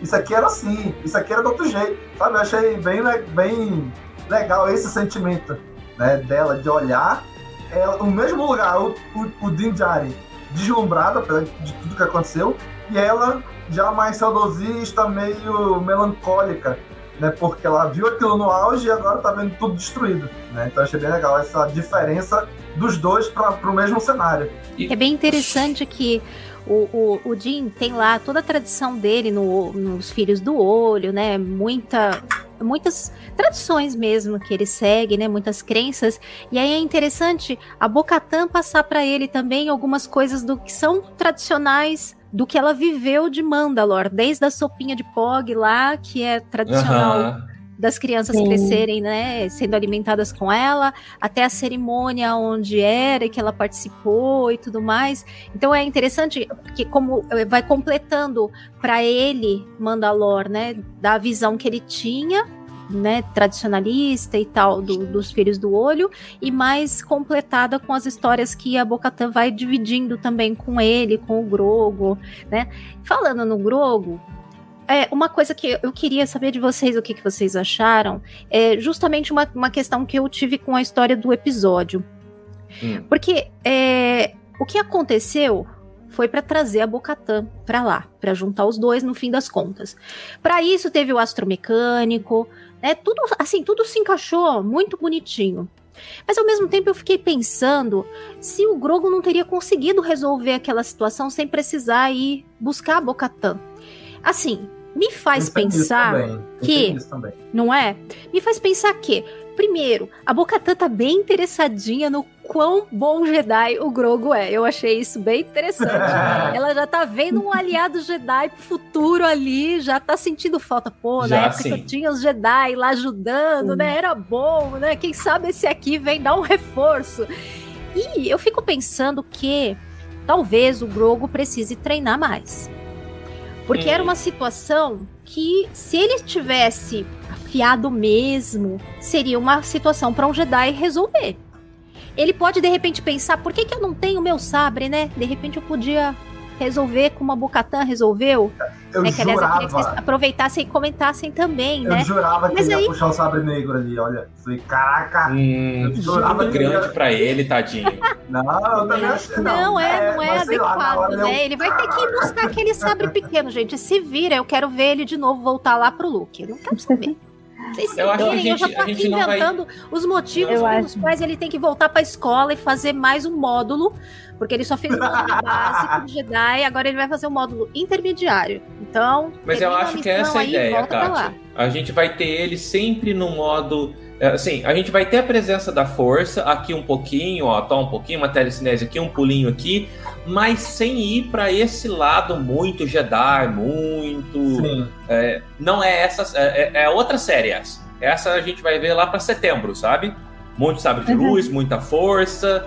Isso aqui era assim, isso aqui era do outro jeito. Sabe? Eu achei bem, bem legal esse sentimento né, dela de olhar ela, o mesmo lugar, o, o, o Dinjari deslumbrada de tudo que aconteceu, e ela já mais saudosista, meio melancólica, né? Porque ela viu aquilo no auge e agora tá vendo tudo destruído, né? Então achei bem legal essa diferença dos dois para o mesmo cenário. É bem interessante que o, o, o Jim tem lá toda a tradição dele no, nos Filhos do Olho, né? Muita, muitas tradições mesmo que ele segue, né? Muitas crenças. E aí é interessante a Bocatã passar para ele também algumas coisas do que são tradicionais do que ela viveu de Mandalor, desde a sopinha de Pog lá, que é tradicional. Uhum das crianças Sim. crescerem, né, sendo alimentadas com ela, até a cerimônia onde era que ela participou e tudo mais. Então é interessante que como eh, vai completando para ele Mandalor, né, da visão que ele tinha né, tradicionalista e tal, do, dos Filhos do Olho, e mais completada com as histórias que a Bocatã vai dividindo também com ele, com o Grogo, né? Falando no Grogo, é, uma coisa que eu queria saber de vocês, o que, que vocês acharam, é justamente uma, uma questão que eu tive com a história do episódio. Hum. Porque é, o que aconteceu foi para trazer a Bocatã para lá, para juntar os dois no fim das contas. Para isso teve o astromecânico, né? Tudo assim, tudo se encaixou muito bonitinho. Mas ao mesmo tempo eu fiquei pensando se o Grogo não teria conseguido resolver aquela situação sem precisar ir buscar a Bocatã. Assim, me faz pensar que. Não é? Me faz pensar que, primeiro, a Bocatã tá bem interessadinha no quão bom Jedi o Grogo é. Eu achei isso bem interessante. Ela já tá vendo um aliado Jedi pro futuro ali, já tá sentindo falta. Pô, já, na época sim. eu tinha os Jedi lá ajudando, né? Era bom, né? Quem sabe esse aqui vem dar um reforço. E eu fico pensando que talvez o Grogo precise treinar mais. Porque hum. era uma situação que, se ele tivesse afiado mesmo, seria uma situação para um Jedi resolver. Ele pode de repente pensar: por que, que eu não tenho meu sabre, né? De repente eu podia resolver como a Bocatã resolveu. Eu é, que, aliás, eu queria que vocês aproveitassem e comentassem também, eu né? Eu jurava Mas que ele aí... ia puxar o sabre negro ali, olha. Falei, caraca! Hum, eu jurava muito grande ia... pra ele, tadinho. não, eu também achei. Não, não é, não é adequado, lá, né? Eu... Ele vai ter que ir buscar aquele sabre pequeno, gente. Se vira, eu quero ver ele de novo voltar lá pro Luke. Eu não quero saber. Vocês eu, acho que a gente, eu já tô aqui inventando vai... os motivos eu pelos acho. quais ele tem que voltar pra escola e fazer mais um módulo porque ele só fez o módulo básico de Jedi, agora ele vai fazer o um módulo intermediário. Então. Mas eu acho que essa é a ideia, Tati. A gente vai ter ele sempre no modo. É, assim, a gente vai ter a presença da força aqui um pouquinho, ó, tá um pouquinho, uma telecinese aqui, um pulinho aqui, mas sem ir para esse lado muito Jedi, muito. É, não é essa. É, é, é outra série essa. Essa a gente vai ver lá para setembro, sabe? Muito sabre de uhum. luz, muita força,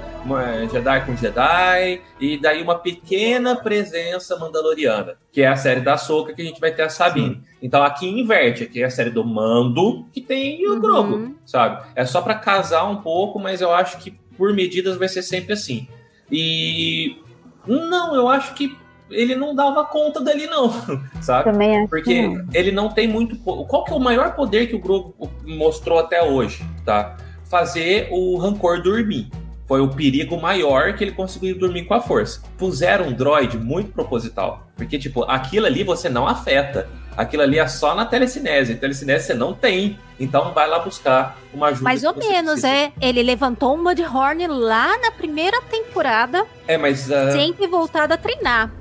Jedi com Jedi, e daí uma pequena presença mandaloriana, que é a série da Soca que a gente vai ter a Sabine. Sim. Então aqui inverte, aqui é a série do Mando, que tem o uhum. Grogu, sabe? É só para casar um pouco, mas eu acho que por medidas vai ser sempre assim. E não, eu acho que ele não dava conta dali, não, sabe? Também acho Porque não. ele não tem muito. Qual que é o maior poder que o Grogu mostrou até hoje, tá? Fazer o rancor dormir. Foi o perigo maior que ele conseguiu dormir com a força. Puseram um droid muito proposital. Porque, tipo, aquilo ali você não afeta. Aquilo ali é só na telecinese. Telecinese você não tem. Então vai lá buscar uma ajuda. Mais ou menos, precisa. é. Ele levantou um Mudhorn lá na primeira temporada. É, mas. Uh... Sempre voltado a treinar.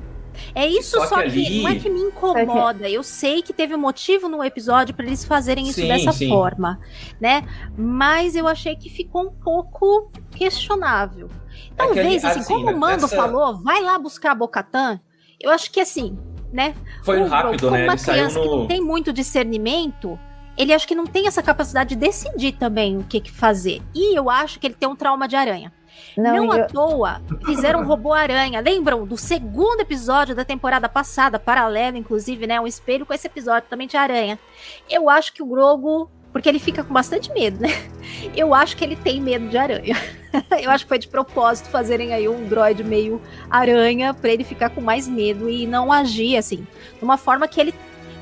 É isso só, só que, ali... que, não é que me incomoda. Eu sei que teve um motivo no episódio para eles fazerem isso sim, dessa sim. forma, né? Mas eu achei que ficou um pouco questionável. Talvez, é ali, assim, assim, como o Mando essa... falou, vai lá buscar a Bocatan. Eu acho que assim, né? Foi o, rápido, né? Uma ele criança no... que não tem muito discernimento, ele acho que não tem essa capacidade de decidir também o que, que fazer. E eu acho que ele tem um trauma de aranha. Não, não eu... à toa fizeram um robô aranha. Lembram do segundo episódio da temporada passada, paralelo, inclusive, né? Um espelho com esse episódio também de aranha. Eu acho que o Grogo. Porque ele fica com bastante medo, né? Eu acho que ele tem medo de aranha. Eu acho que foi de propósito fazerem aí um droid meio aranha para ele ficar com mais medo e não agir assim, de uma forma que ele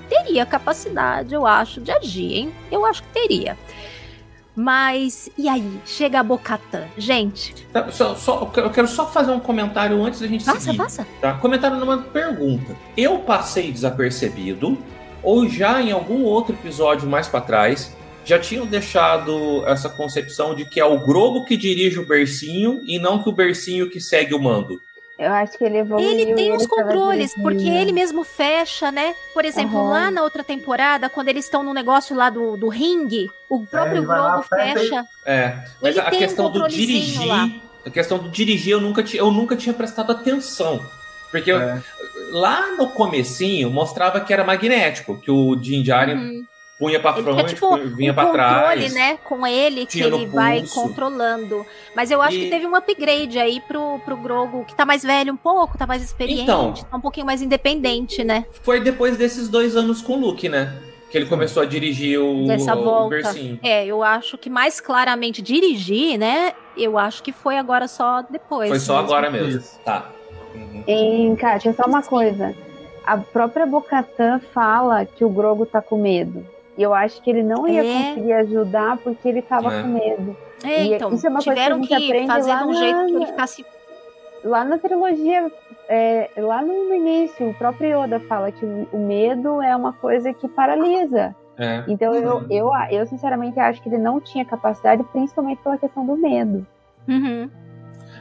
teria capacidade, eu acho, de agir, hein? Eu acho que teria. Mas, e aí? Chega a Bocatã. Gente. Tá, só, só, eu quero só fazer um comentário antes da gente passa, seguir. Passa, tá? Comentário numa pergunta. Eu passei desapercebido, ou já em algum outro episódio mais para trás, já tinham deixado essa concepção de que é o Grogo que dirige o bercinho e não que o bercinho que segue o mando. Eu acho que ele evoluiu. Ele tem os controles, porque ele mesmo fecha, né? Por exemplo, uhum. lá na outra temporada, quando eles estão no negócio lá do, do ringue, o próprio é, Grogo fecha. É, mas ele a questão um do dirigir. Lá. A questão do dirigir eu nunca, eu nunca tinha prestado atenção. Porque é. eu, lá no comecinho mostrava que era magnético, que o Din Djarin uhum punha para frente, tipo, vinha um para trás. né, com ele que ele vai controlando. Mas eu acho e... que teve um upgrade aí pro, pro Grogo, que tá mais velho um pouco, tá mais experiente, então, tá um pouquinho mais independente, né? Foi depois desses dois anos com o Luke, né? Que ele começou a dirigir o, Dessa o, volta. o. É, eu acho que mais claramente dirigir, né? Eu acho que foi agora só depois. Foi só mesmo. agora mesmo. Tá. Uhum. E, Kátia, só uma coisa. A própria Bocatã fala que o Grogo tá com medo. E eu acho que ele não ia é. conseguir ajudar porque ele tava é. com medo. É, e então, isso é uma tiveram coisa que, que fazer de um na, jeito que ele ficasse. Lá na trilogia, é, lá no início, o próprio Yoda fala que o medo é uma coisa que paralisa. É. Então uhum. eu, eu, eu, sinceramente, acho que ele não tinha capacidade, principalmente pela questão do medo. Uhum.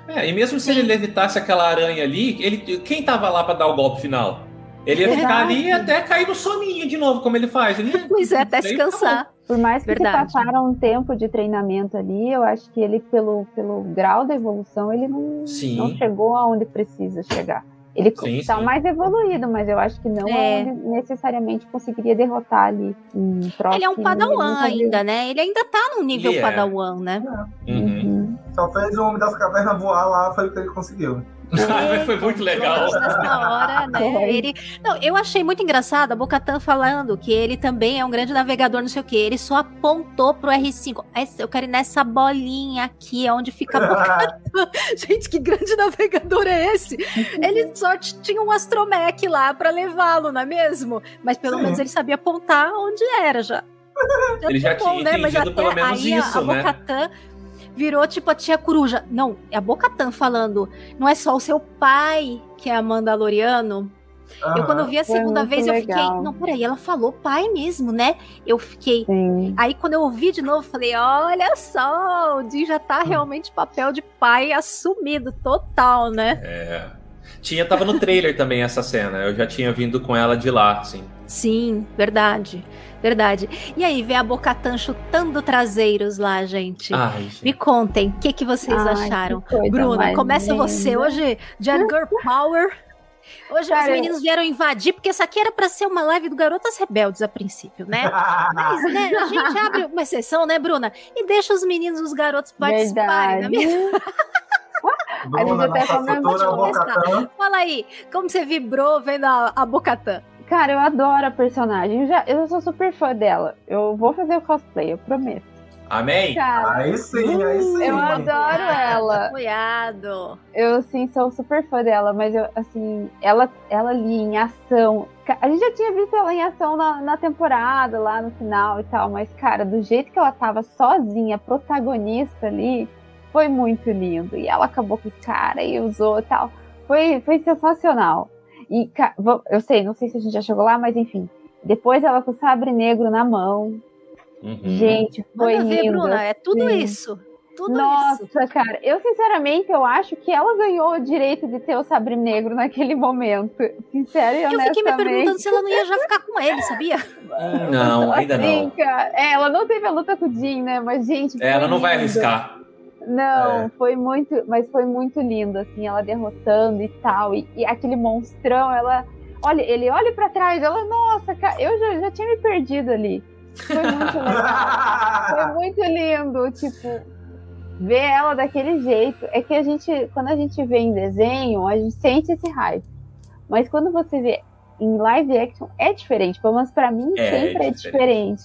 É, e mesmo se Sim. ele levitasse aquela aranha ali, ele, quem tava lá para dar o golpe final? Ele ia ficar ali até cair no soninho de novo, como ele faz. Ele... Pois é, até se cansar. Por mais que Verdade. se passaram um tempo de treinamento ali, eu acho que ele, pelo, pelo grau da evolução, ele não, não chegou aonde precisa chegar. Ele está mais evoluído, mas eu acho que não é. necessariamente conseguiria derrotar ali um Ele é um padawan ainda, né? Ele ainda tá no nível yeah. padawan, né? É. Uhum. Só fez o Homem das Cavernas voar lá, foi o que ele conseguiu. foi muito legal. Nessa hora, né? Ele... Não, eu achei muito engraçado a Bocatan falando que ele também é um grande navegador, não sei o que. Ele só apontou pro R5. Eu quero ir nessa bolinha aqui, onde fica a Bocatan. Gente, que grande navegador é esse? Ele só tinha um astromec lá para levá-lo, não é mesmo? Mas pelo Sim. menos ele sabia apontar onde era já. já ele já bom, tinha né? Mas pelo menos aí isso, a, a né? Bocatan virou tipo a tia coruja. Não, é a Bocatan falando. Não é só o seu pai que é Mandaloriano. Uhum, eu, quando vi a segunda vez, eu fiquei. Não, peraí, ela falou pai mesmo, né? Eu fiquei. Sim. Aí, quando eu ouvi de novo, falei: olha só, o Jim já tá realmente papel de pai assumido, total, né? É. Tinha, tava no trailer também essa cena. Eu já tinha vindo com ela de lá, assim. Sim, verdade. Verdade. E aí, vê a Bocatan chutando traseiros lá, gente. Ai, gente. Me contem, o que, que vocês Ai, acharam? Que Bruna, começa linda. você. Hoje, Jan Girl Power. Hoje Cara, os meninos vieram invadir, porque essa aqui era para ser uma live do Garotas Rebeldes a princípio, né? Mas, né, a gente abre uma exceção, né, Bruna? E deixa os meninos, os garotos participarem, Verdade. né? a gente até começou Fala aí, como você vibrou vendo a, a Bocatã? Cara, eu adoro a personagem. Eu, já, eu sou super fã dela. Eu vou fazer o cosplay, eu prometo. Amém? Cara, aí sim, aí sim. Eu adoro ela. Apoiado. Eu, sim, sou super fã dela, mas eu, assim, ela, ela ali em ação. A gente já tinha visto ela em ação na, na temporada, lá no final e tal, mas, cara, do jeito que ela tava sozinha, protagonista ali, foi muito lindo. E ela acabou com os caras e usou e tal. Foi, foi sensacional. E eu sei, não sei se a gente já chegou lá, mas enfim. Depois ela com o sabre negro na mão. Uhum. Gente, foi Manda ver, lindo. Bruna, é tudo Sim. isso. Tudo Nossa, isso. cara, eu sinceramente eu acho que ela ganhou o direito de ter o sabre negro naquele momento. Sincero e Eu fiquei me perguntando se ela não ia já ficar com ele, sabia? Não, ainda Assim, não. cara, é, ela não teve a luta com o Jin, né? Mas, gente. É, ela foi não vai lindo. arriscar. Não, É. foi muito, mas foi muito lindo, assim, ela derrotando e tal. E, e aquele monstrão, ela. Olha, ele olha pra trás, ela, nossa, cara, eu já, já tinha me perdido ali. Foi muito legal. foi muito lindo, tipo, ver ela daquele jeito. É que a gente, quando a gente vê em desenho, a gente sente esse hype. Mas quando você vê em live action, é diferente. Pelo menos pra mim, É, sempre é é diferente.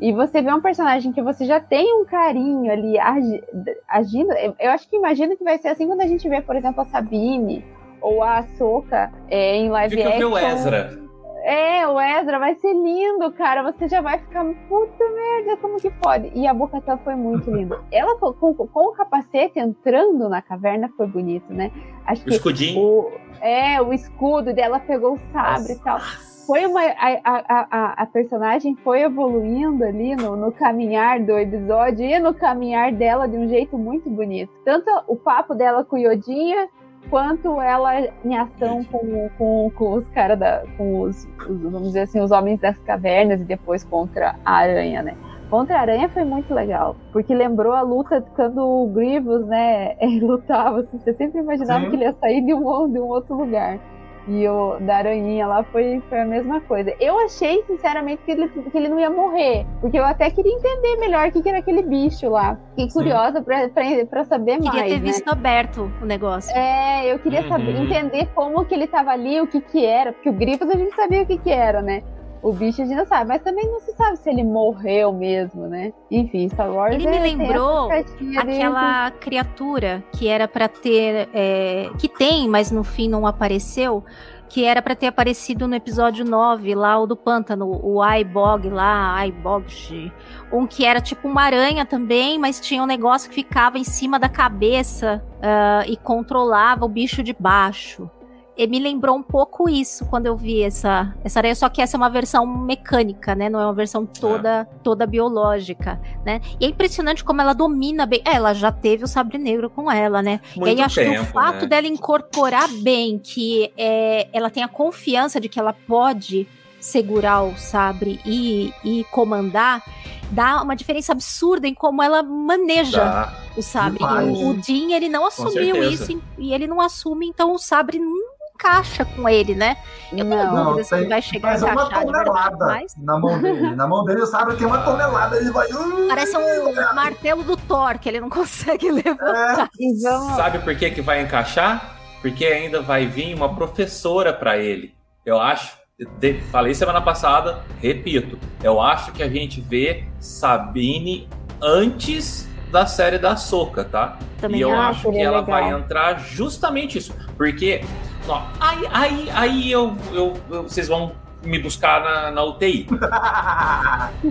E você vê um personagem que você já tem um carinho ali agi- agindo. eu- acho que imagino que vai ser assim quando a gente vê, por exemplo, a Sabine ou a Ahsoka é, em live que eu vi action. o Ezra. É, o Ezra vai ser lindo, cara. Você já vai ficar, puta merda, como que pode? E a Bocatã foi muito linda. Ela com, com, o capacete entrando na caverna foi bonito, né? Acho O que escudinho. o- é, o escudo dela pegou o sabre e tal. Foi uma. A, a, a, a personagem foi evoluindo ali no, no caminhar do episódio e no caminhar dela de um jeito muito bonito. Tanto o papo dela com o Yodinha, quanto ela em ação com, com, com os caras da. com os, os, vamos dizer assim, os homens das cavernas e depois contra a aranha, né? Contra a aranha foi muito legal, porque lembrou a luta quando o Grievous, né, lutava. assim, Você sempre imaginava Sim. que ele ia sair de um, de um outro lugar. E o da aranhinha lá foi, foi a mesma coisa. Eu achei, sinceramente, que ele, que ele não ia morrer. Porque eu até queria entender melhor o que, que era aquele bicho lá. Fiquei curiosa pra, pra, pra saber Queria mais. ter né? visto aberto o negócio. É, eu queria saber, Uhum. entender como que ele tava ali, o que que era, porque o Grievous a gente sabia o que que era, né? O bicho não sabe, mas também não se sabe se ele morreu mesmo, né? Enfim, Star Wars Ele é- me lembrou de- aquela criatura que era pra ter. é, que tem, mas no fim não apareceu. Que era pra ter aparecido no episódio 9, lá o do pântano, o Aibog lá, Aibog. Um que era tipo uma aranha também, mas tinha um negócio que ficava em cima da cabeça ah, e controlava o bicho de baixo. E me lembrou um pouco isso quando eu vi essa, essa aranha, só que essa é uma versão mecânica, né? Não é uma versão toda, toda biológica, né? E é impressionante como ela domina bem. É, ela já teve o sabre negro com ela, né? e Muito aí acho que o tempo, fato né? dela incorporar bem que é, ela tem a confiança de que ela pode segurar o sabre e, e comandar, dá uma diferença absurda em como ela maneja o sabre. Demais. E o, Jin, ele não assumiu isso e ele não assume, então o sabre não encaixa com ele, né? Eu tenho Não, dúvida se ele tem- vai chegar a Mas é uma encaixar de verdade, tonelada mas na mão dele. Na mão dele o sabre tem uma tonelada, ele vai. "Uh, parece um martelo do Thor, que ele não consegue levantar. Vamos, Sabe por que, que vai encaixar? Porque ainda vai vir uma professora pra ele. Eu acho. de- falei semana passada, repito. Eu acho que a gente vê Sabine antes da série da Soca, tá? Também e eu acho, que seria ela legal. vai entrar justamente isso. Porque. Aí aí, aí eu, eu- eu- vocês vão me buscar na, na UTI.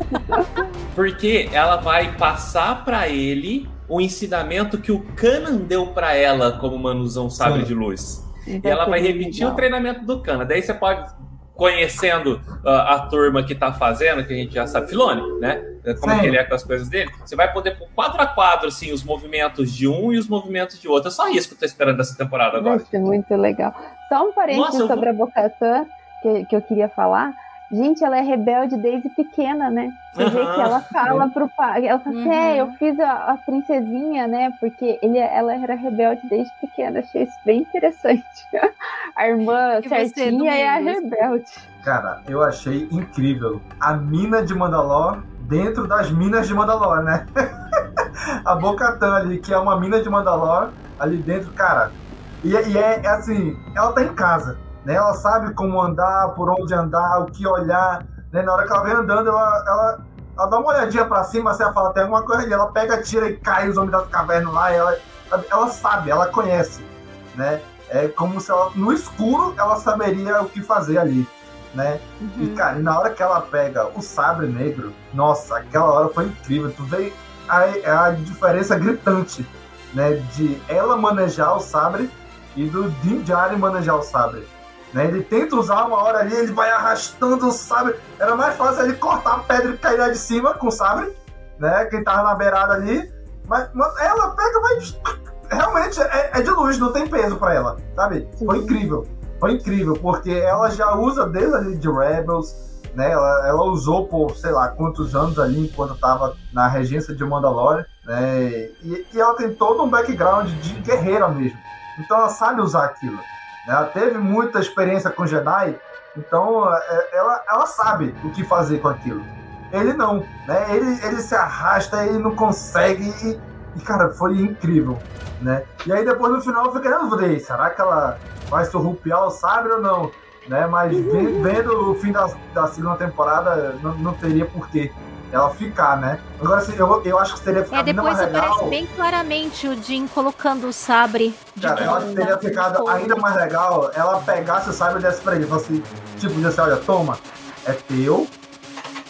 Porque ela vai passar pra ele o ensinamento que o Kanan deu pra ela como manuzão sabre Sim. de luz. E ela vai repetir legal. o treinamento do Kanan. Daí você pode, conhecendo ah, a turma que tá fazendo, que a gente já sabe, Filone, né? Como Sim. ele é com as coisas dele. Você vai poder pôr quadro a quadro, assim, os movimentos de um e os movimentos de outro. É só isso que eu tô esperando dessa temporada agora. ser muito legal. Só um parênteses Nossa, sobre a Bocatã que, que eu queria falar. Gente, ela é rebelde desde pequena, né? Você vê Aham. que ela fala pro pai. Ela fala assim: Uhum. é, eu fiz a, a princesinha, né? Porque ele, ela era rebelde desde pequena. Achei isso bem interessante. A irmã E certinha é a rebelde. Cara, eu achei incrível. A mina de Mandalor dentro das minas de Mandalor, né? a Bocatan ali, que é uma mina de Mandalor, ali dentro, cara. E, é- e é, é assim, ela tá em casa, né? Ela sabe como andar, por onde andar, o que olhar, né? Na hora que ela vem andando, ela, ela, ela dá uma olhadinha pra cima, assim, ela fala, tem alguma coisa ali. Ela pega, tira e cai os homens das cavernas lá, ela, ela sabe, ela conhece, né? É como se ela, no escuro, ela saberia o que fazer ali, né? E, Uhum. cara, e na hora que ela pega o sabre negro, nossa, aquela hora foi incrível. Tu vê a, a diferença gritante, né? De ela manejar o sabre e do Din Djarin manejar o sabre. Né? Ele tenta usar uma hora ali, ele vai arrastando o sabre. Era mais fácil ele cortar a pedra e cair lá de cima com o sabre, né? Quem tava na beirada ali. Mas, mas ela pega, mas realmente é, é, de luz, não tem peso para ela, sabe? Foi incrível. Foi incrível, porque ela já usa desde ali de Rebels, né? Ela, ela usou por sei lá quantos anos ali enquanto tava na regência de Mandalorian, né? E, e ela tem todo um background de guerreira mesmo. Então ela sabe usar aquilo. Ela teve muita experiência com Jedi, então é, ela, ela sabe o que fazer com aquilo. Ele não, né? Ele, ele se arrasta, ele não consegue e, e cara, foi incrível, né? E aí depois no final eu fiquei na dúvida, será que ela vai surrupiar o sabre ou não? Né? Mas vendo o fim da, da segunda temporada, não, não teria porquê ela ficar, né? Agora, assim, eu, eu acho que teria ficado É, depois ainda mais aparece legal. bem claramente o Jim colocando o sabre de Cara, ela teria ficado ainda mais legal ela pegasse o sabre e desse pra ele. Fosse, tipo, disse, olha, toma, é teu,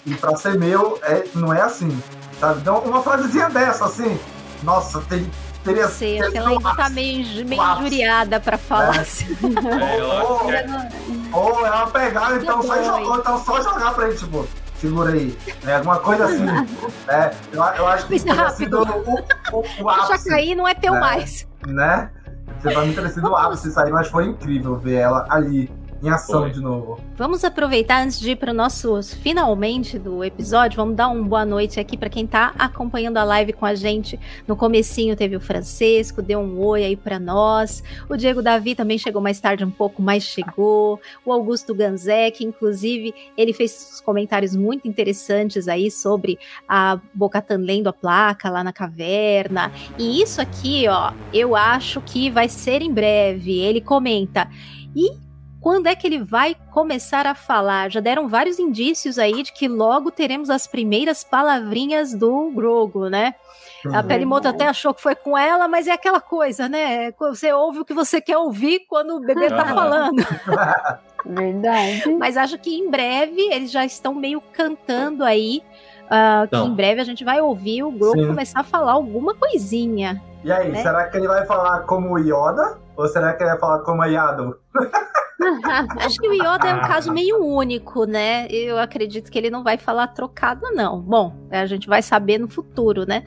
e pra ser meu, é, não é assim. Sabe? Então, uma frasezinha dessa, assim, nossa, tem, teria Sei, teria ela ainda tá meio, meio injuriada pra falar É. assim. Ou, ou ela pegar, então só, Foi. jogar, ou então só jogar pra ele, tipo, segura aí. Né? Alguma coisa assim. né? eu, eu acho que Pensa teria rápido. sido o, o, o Deixa ápice. cair, não é teu né? mais. Né? Você vai me ter sido o ápice aí, mas foi incrível ver ela ali, em ação de novo. Vamos aproveitar antes de ir para o nosso finalmente do episódio. Vamos dar uma boa noite aqui para quem tá acompanhando a live com a gente. No comecinho teve o Francesco, deu um oi aí para nós. O Diego Davi também chegou mais tarde um pouco, mas chegou. O Augusto Ganzek, inclusive, ele fez comentários muito interessantes aí sobre a Bocatan lendo a placa lá na caverna. E isso aqui, ó, eu acho que vai ser em breve. Ele comenta. E quando é que ele vai começar a falar? Já deram vários indícios aí de que logo teremos as primeiras palavrinhas do Grogo, né? A Uhum. Pelimoto até achou que foi com ela, mas é aquela coisa, né? Você ouve o que você quer ouvir quando o bebê tá Aham. falando. Verdade. Mas acho que em breve eles já estão meio cantando aí. ah, Então. Que em breve a gente vai ouvir o Grogu Sim. começar a falar alguma coisinha. E aí, né? será que ele vai falar como o Yoda? Ou será que ele vai falar como Yado? Acho que o Yoda é um caso meio único, né? Eu acredito que ele não vai falar trocado, não. Bom, a gente vai saber no futuro, né?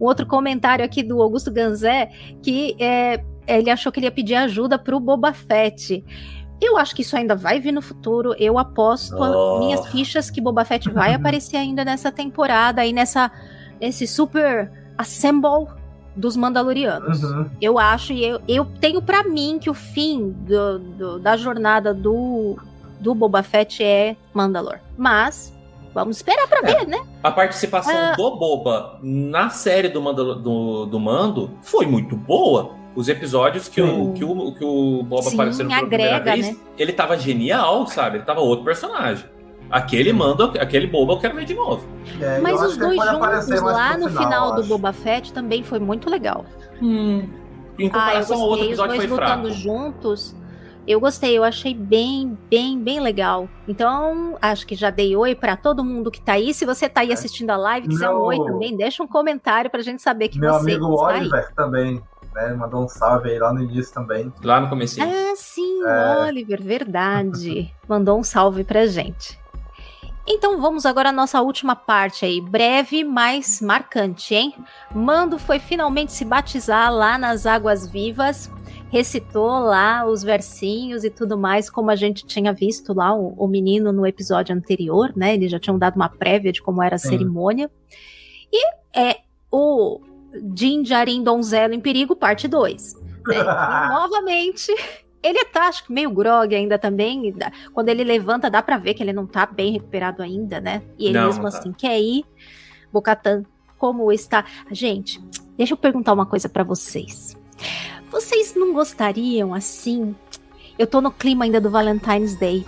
Um outro comentário aqui do Augusto Ganzé, que é, ele achou que ele ia pedir ajuda pro Boba Fett. Eu acho que isso ainda vai vir no futuro. Eu aposto Oh. as minhas fichas que Boba Fett vai aparecer ainda nessa temporada aí nessa nesse super assemble dos Mandalorianos. Uhum. Eu acho e eu, eu tenho pra mim que o fim do- do- da jornada do, do Boba Fett é Mandalor. Mas vamos esperar pra ver, né? A participação Ah. do Boba na série do, Mandalo- do, do Mando foi muito boa. Os episódios que, o, que, o, que o Boba Sim, apareceu pela primeira vez, né? ele tava genial, sabe? Ele tava outro personagem. Aquele Mando, aquele Boba eu quero ver de novo. É, Mas os dois juntos lá no final, eu do. Boba Fett também foi muito legal. Em Ah, eu comparação ao outro gostei. Os episódio dois foi fraco. lutando juntos. Eu gostei, eu achei bem, bem, bem legal. Então, acho que já dei oi pra todo mundo que tá aí. Se você tá aí assistindo a live, quiser um Meu- oi também, deixa um comentário pra gente saber que Meu você amigo está aí. Oliver também, né? Mandou um salve aí lá no início também. Lá no comecinho. Ah, sim, É. Oliver, verdade. Mandou um salve pra gente. Então vamos agora à nossa última parte aí, breve, mas marcante, hein? Mando foi finalmente se batizar lá nas Águas Vivas, recitou lá os versinhos e tudo mais, como a gente tinha visto lá o, o menino no episódio anterior, né? Eles já tinham dado uma prévia de como era a Sim. cerimônia. E é o Din Djarin Donzelo em Perigo, parte 2. Né? Novamente, ele tá, acho que meio grog ainda também. Quando ele levanta, dá pra ver que ele não tá bem recuperado ainda, né? E ele Não, mesmo não tá. assim quer ir. Bocatan, como está? Gente, deixa eu perguntar uma coisa pra vocês. Vocês não gostariam assim? Eu tô no clima ainda do Valentine's Day.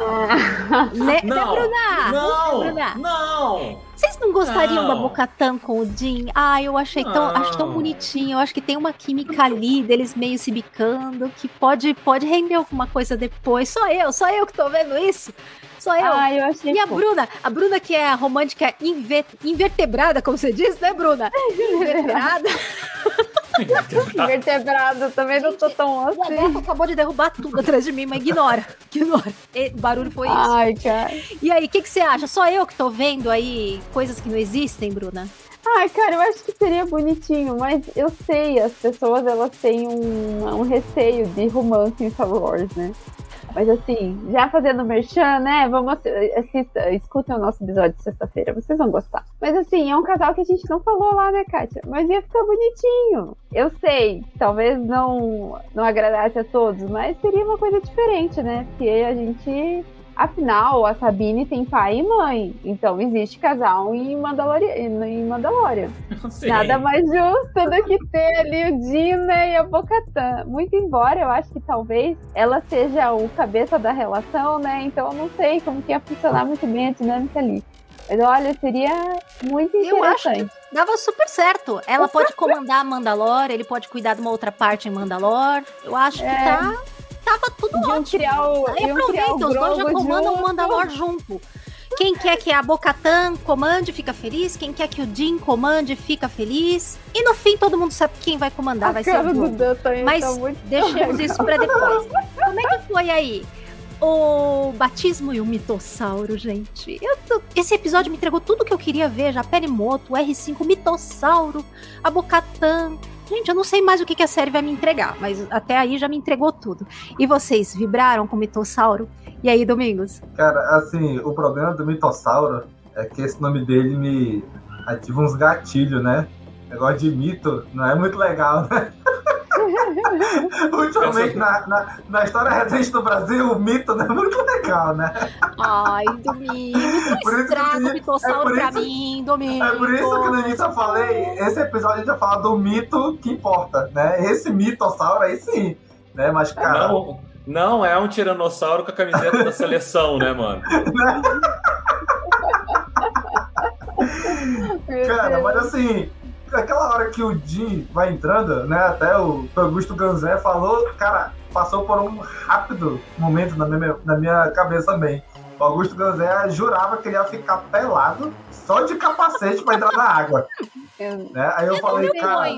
né, Não, né, Bruna? não, Bruna? Não! Vocês não gostariam da Não. Bocatan com o Jim? Ah, eu achei tão, acho tão bonitinho. Eu acho que tem uma química ali deles meio se bicando que pode, pode render alguma coisa depois. Só eu, só eu que tô vendo isso. Só eu. Ah, eu achei E a. Bruna, a Bruna que é a romântica inve- invertebrada, como você diz, né, Bruna? Invertebrada. Invertebrado, também não tô tão O assim. Adolfo acabou de derrubar tudo atrás de mim, mas ignora. Ignora. E, o barulho foi isso. Ai, cara. E aí, o que, que você acha? Só eu que tô vendo aí coisas que não existem, Bruna? Ai, cara, eu acho que seria bonitinho, mas eu sei, as pessoas elas têm um, um receio de romance em Star Wars, né? Mas assim, já fazendo merchan, né? Vamos assista, escutem o nosso episódio de sexta-feira, vocês vão gostar. Mas assim, é um casal que a gente não falou lá, né, Kátia? Mas ia ficar bonitinho. Eu sei, talvez não, não agradasse a todos, mas seria uma coisa diferente, né? Porque a gente Afinal, a Sabine tem pai e mãe. Então existe casal em Mandalorian. Em Mandalorian. Nada mais justo do que ter ali o Dina e a Bocatã. Muito embora eu acho que talvez ela seja o cabeça da relação, né? Então eu não sei como que ia funcionar muito bem a dinâmica ali. Mas olha, seria muito Eu acho interessante. que dava super certo. Ela pode comandar a Mandalor, ele pode cuidar de uma outra parte em Mandalor. Eu acho que É. tá, tava tudo Iam ótimo. criar o- Aí aproveita, os dois já comandam o. Mandalor junto. Quem quer que a Bocatan comande fica feliz, quem quer que o Din comande fica feliz. E no fim todo mundo sabe quem vai comandar, A vai ser o Grogu. Mas tá deixemos legal. isso pra depois. Como é que foi aí? O batismo e o mitossauro, gente. Tô- Esse episódio me entregou tudo que eu queria ver. Já Perimoto, o R5, o mitossauro, a Bocatan. Gente, eu não sei mais o que, que a série vai me entregar, mas até aí já me entregou tudo. E vocês, vibraram com o mitossauro? E aí, Domingos? Cara, assim, o problema do mitossauro é que esse nome dele me ativa uns gatilhos, né? Negócio de mito não é muito legal, né? Ultimamente, na, na, na história recente do Brasil, o mito não é muito legal, né? Ai, Domingos, isso não estraga o mitossauro é pra mim, Domingos. É por isso que no início eu falei, esse episódio a gente vai falar do mito que importa, né? Esse mitossauro aí sim, né? Mas, cara, Não, não é um tiranossauro com a camiseta da seleção, né, mano? Cara, mas assim, aquela hora que o Jim vai entrando, né? Até o Augusto Ganzé falou, cara, passou por um rápido momento na minha, na minha cabeça também. O Augusto Ganzé jurava que ele ia ficar pelado só de capacete pra entrar na água. Né? Aí eu falei, Meu cara.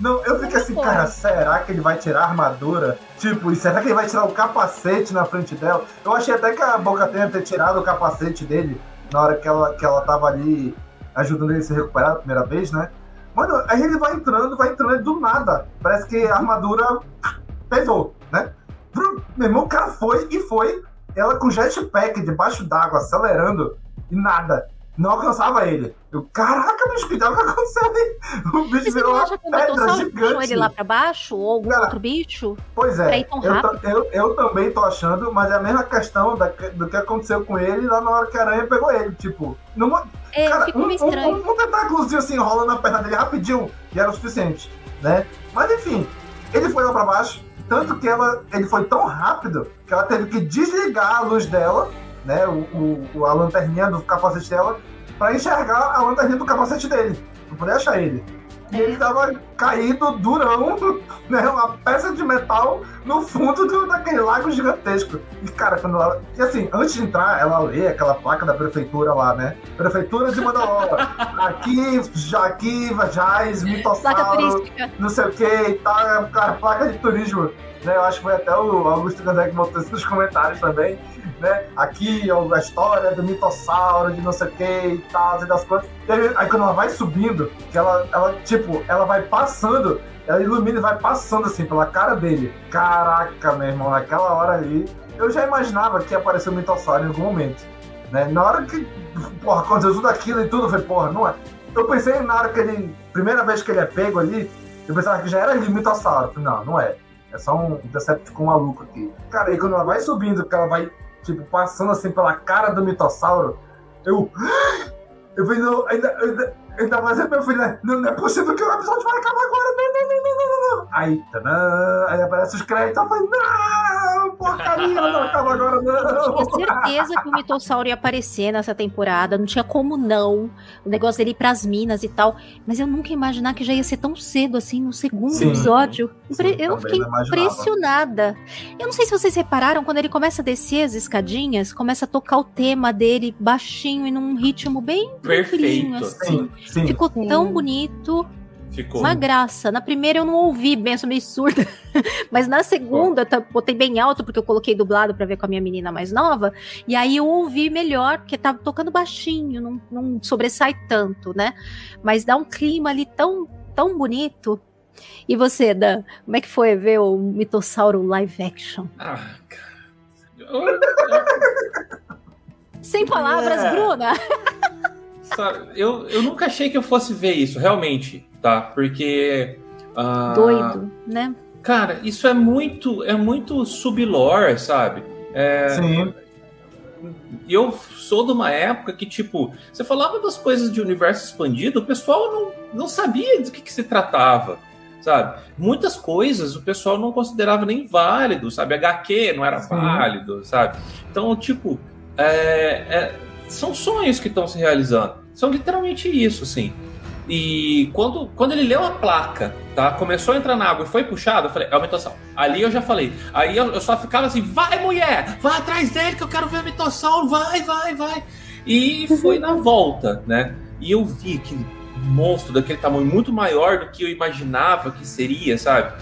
Não, eu fiquei assim, cara, será que ele vai tirar a armadura? Tipo, e será que ele vai tirar o capacete na frente dela? Eu achei até que a Boca tenha ter tirado o capacete dele na hora que ela, que ela tava ali ajudando ele a se recuperar a primeira vez, né? Mano, aí ele vai entrando, vai entrando do nada. Parece que a armadura pesou, né? Meu irmão, o cara foi e foi. Ela com jetpack debaixo d'água, acelerando, e nada. Não alcançava ele. Eu, caraca, bicho, que diabo que aconteceu ali? O bicho Mas virou uma pedra puxou gigante. ele lá pra baixo? Ou algum outro bicho? Pois é, eu, eu, eu também tô achando, mas é a mesma questão da- do que aconteceu com ele lá na hora que a aranha pegou ele. Tipo, numa, É, cara, um, um, estranho. um, um tentáculozinho assim rola na perna dele rapidinho e era o suficiente, né? Mas enfim, ele foi lá pra baixo, tanto que ela, ele foi tão rápido que ela teve que desligar a luz dela, né? O, o- a lanterninha do capacete dela, pra enxergar a lanterninha do capacete dele, pra poder achar ele. E ele tava caído, durão, né? Uma peça de metal no fundo do, daquele lago gigantesco. E, cara, quando ela. E assim, antes de entrar, ela lê aquela placa da prefeitura lá, né? Prefeitura de Mandalora. aqui, já aqui, Placa Mitossauro, turística. não sei o que e tal. Cara, placa de turismo. Né? Eu acho que foi até o Augusto Gandé que botou isso nos comentários também. Né? Aqui ó, a história do mitossauro, de não sei o que e tal, e das coisas. Aí, quando ela vai subindo, que ela, ela, tipo, ela vai passando, ela ilumina e vai passando assim pela cara dele. Caraca, meu irmão, naquela hora ali, eu já imaginava que ia aparecer o mitossauro em algum momento. Né? Na hora que, porra, aconteceu tudo aquilo e tudo, eu falei, porra, não é. Eu pensei na hora que ele, primeira vez que ele é pego ali, eu pensava que já era o mitossauro. Falei, não, não é. É só um Decepticon maluco aqui. Cara, e quando ela vai subindo, que ela vai, tipo, passando assim pela cara do mitossauro, eu. Eu ainda, ainda, ainda mais é meu filho, né? Não, não é possível que o episódio vai acabar agora, não, não, não, não, não, não, não. Aí, tadã, aí aparece os créditos, eu falei, não, porcaria, não acaba agora, não. Tinha certeza que o mitossauro ia aparecer nessa temporada, não tinha como não. O negócio dele ir pras minas e tal. Mas eu nunca ia imaginar que já ia ser tão cedo assim, no segundo Sim. episódio. Sim, eu fiquei impressionada. Eu não sei se vocês repararam, quando ele começa a descer as escadinhas, começa a tocar o tema dele baixinho e num ritmo bem Perfeito. assim. Sim, sim. Ficou Sim. tão bonito. Ficou. Uma graça. Na primeira eu não ouvi bem, eu sou meio surda. Mas na segunda, eu tá- botei bem alto, porque eu coloquei dublado pra ver com a minha menina mais nova. E aí eu ouvi melhor, porque tava tocando baixinho, não, não sobressai tanto, né? Mas dá um clima ali tão, tão bonito. E você, Dan, como é que foi ver o Mitossauro live action? Ah, Sem palavras, É. Bruna. Sabe, eu, eu nunca achei que eu fosse ver isso, realmente, tá? Porque. ah, Doido, né? Cara, isso é muito, é muito sublore, sabe? É, Sim. E eu sou de uma época que, tipo, você falava das coisas de universo expandido, o pessoal não, não sabia do que, que se tratava, sabe? Muitas coisas o pessoal não considerava nem válido, sabe? HQ não era Sim. válido, sabe? Então, tipo, é- é- são sonhos que estão se realizando. São literalmente isso, assim. E quando, quando ele leu a placa, tá? Começou a entrar na água e foi puxado, eu falei, é o mitossauro. Ali eu já falei. Aí eu, eu só ficava assim, vai mulher, vai atrás dele que eu quero ver o mitossauro, vai, vai, vai. E foi na volta, né? E eu vi aquele monstro daquele tamanho muito maior do que eu imaginava que seria, sabe?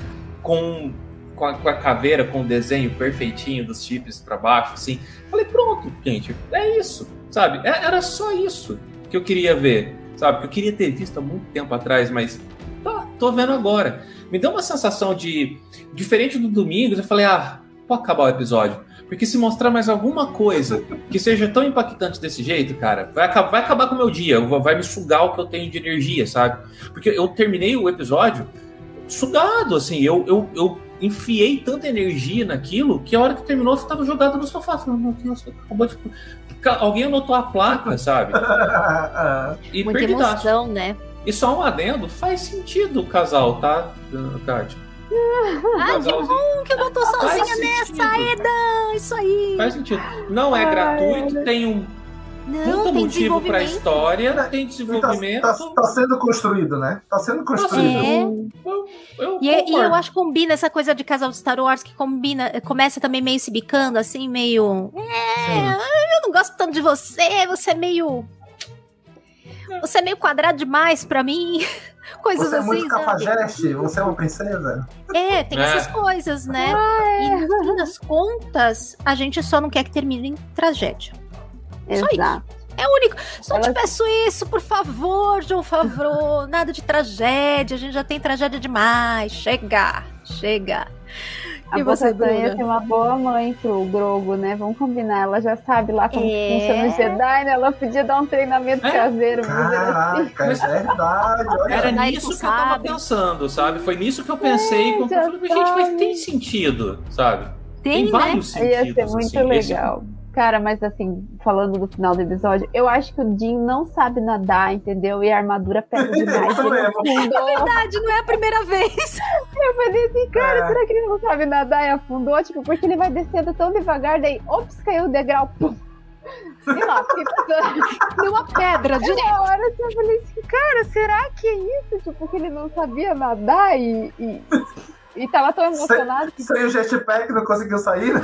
Com, com, a, com a caveira, com o desenho perfeitinho dos chips pra baixo, assim. Falei, pronto, gente, é isso, sabe? É- era só isso que eu queria ver, sabe? Que eu queria ter visto há muito tempo atrás, mas tá, tô vendo agora. Me deu uma sensação de. Diferente do domingo, eu falei, ah, pode acabar o episódio. Porque se mostrar mais alguma coisa que seja tão impactante desse jeito, cara, vai acabar, vai acabar com o meu dia, vai me sugar o que eu tenho de energia, sabe? Porque eu terminei o episódio sugado, assim, eu, eu, eu enfiei tanta energia naquilo que a hora que terminou eu tava jogado no sofá. Meu Deus, acabou de. Alguém anotou a placa, sabe? E Muita perdidaço. emoção, né? E só um adendo, faz sentido o casal, tá, Kátia? Ah, que bom que eu não tô sozinha nessa, Eda! Isso aí! Faz sentido. Não é gratuito, tem um Não, puta tem motivo pra desenvolvimento. história, tem Tá, desenvolvimento. tá- tá sendo construído, né? Tá sendo construído. Eu E, e concordo. eu acho que combina essa coisa de casal de Star Wars que combina, começa também meio se bicando, assim, meio. É, eu não gosto tanto de você, você é meio. Você é meio quadrado demais pra mim. Coisas Você é assim, muito sabe? cafajeste? Você é uma princesa? É, tem É. essas coisas, né? E no fim das contas, a gente só não quer que termine em tragédia. Só Exato. isso. É o único. Só te peço isso, por favor, João Favreau. Nada de tragédia. A gente já tem tragédia demais. Chega, chega. A E você, Bruna? ser uma boa mãe pro Grogo, né? Vamos combinar. Ela já sabe lá como É. funciona o Jedi, né? Ela podia dar um treinamento caseiro. vamos dizer assim. Caraca, é verdade. Olha. Era nisso que eu tava sabe. pensando, sabe? Foi nisso que eu pensei. quando eu já falei, gente, mas tem sentido, sabe? Tem, né? vários Ia ser sentidos. muito assim. Esse- legal. Cara, mas assim, falando do final do episódio, eu acho que o Jim não sabe nadar, entendeu? E a armadura pega demais. É verdade, não é a primeira vez. Eu falei assim, cara, É. será que ele não sabe nadar e afundou? Tipo, porque ele vai descendo tão devagar, daí, ops, caiu o degrau, pum. Sei lá, fiquei pensando. Deu uma pedra direto. na hora assim, eu falei assim, cara, será que é isso? Tipo, que ele não sabia nadar e. e... E tava tão emocionado que Sem o jetpack não conseguiu sair? né?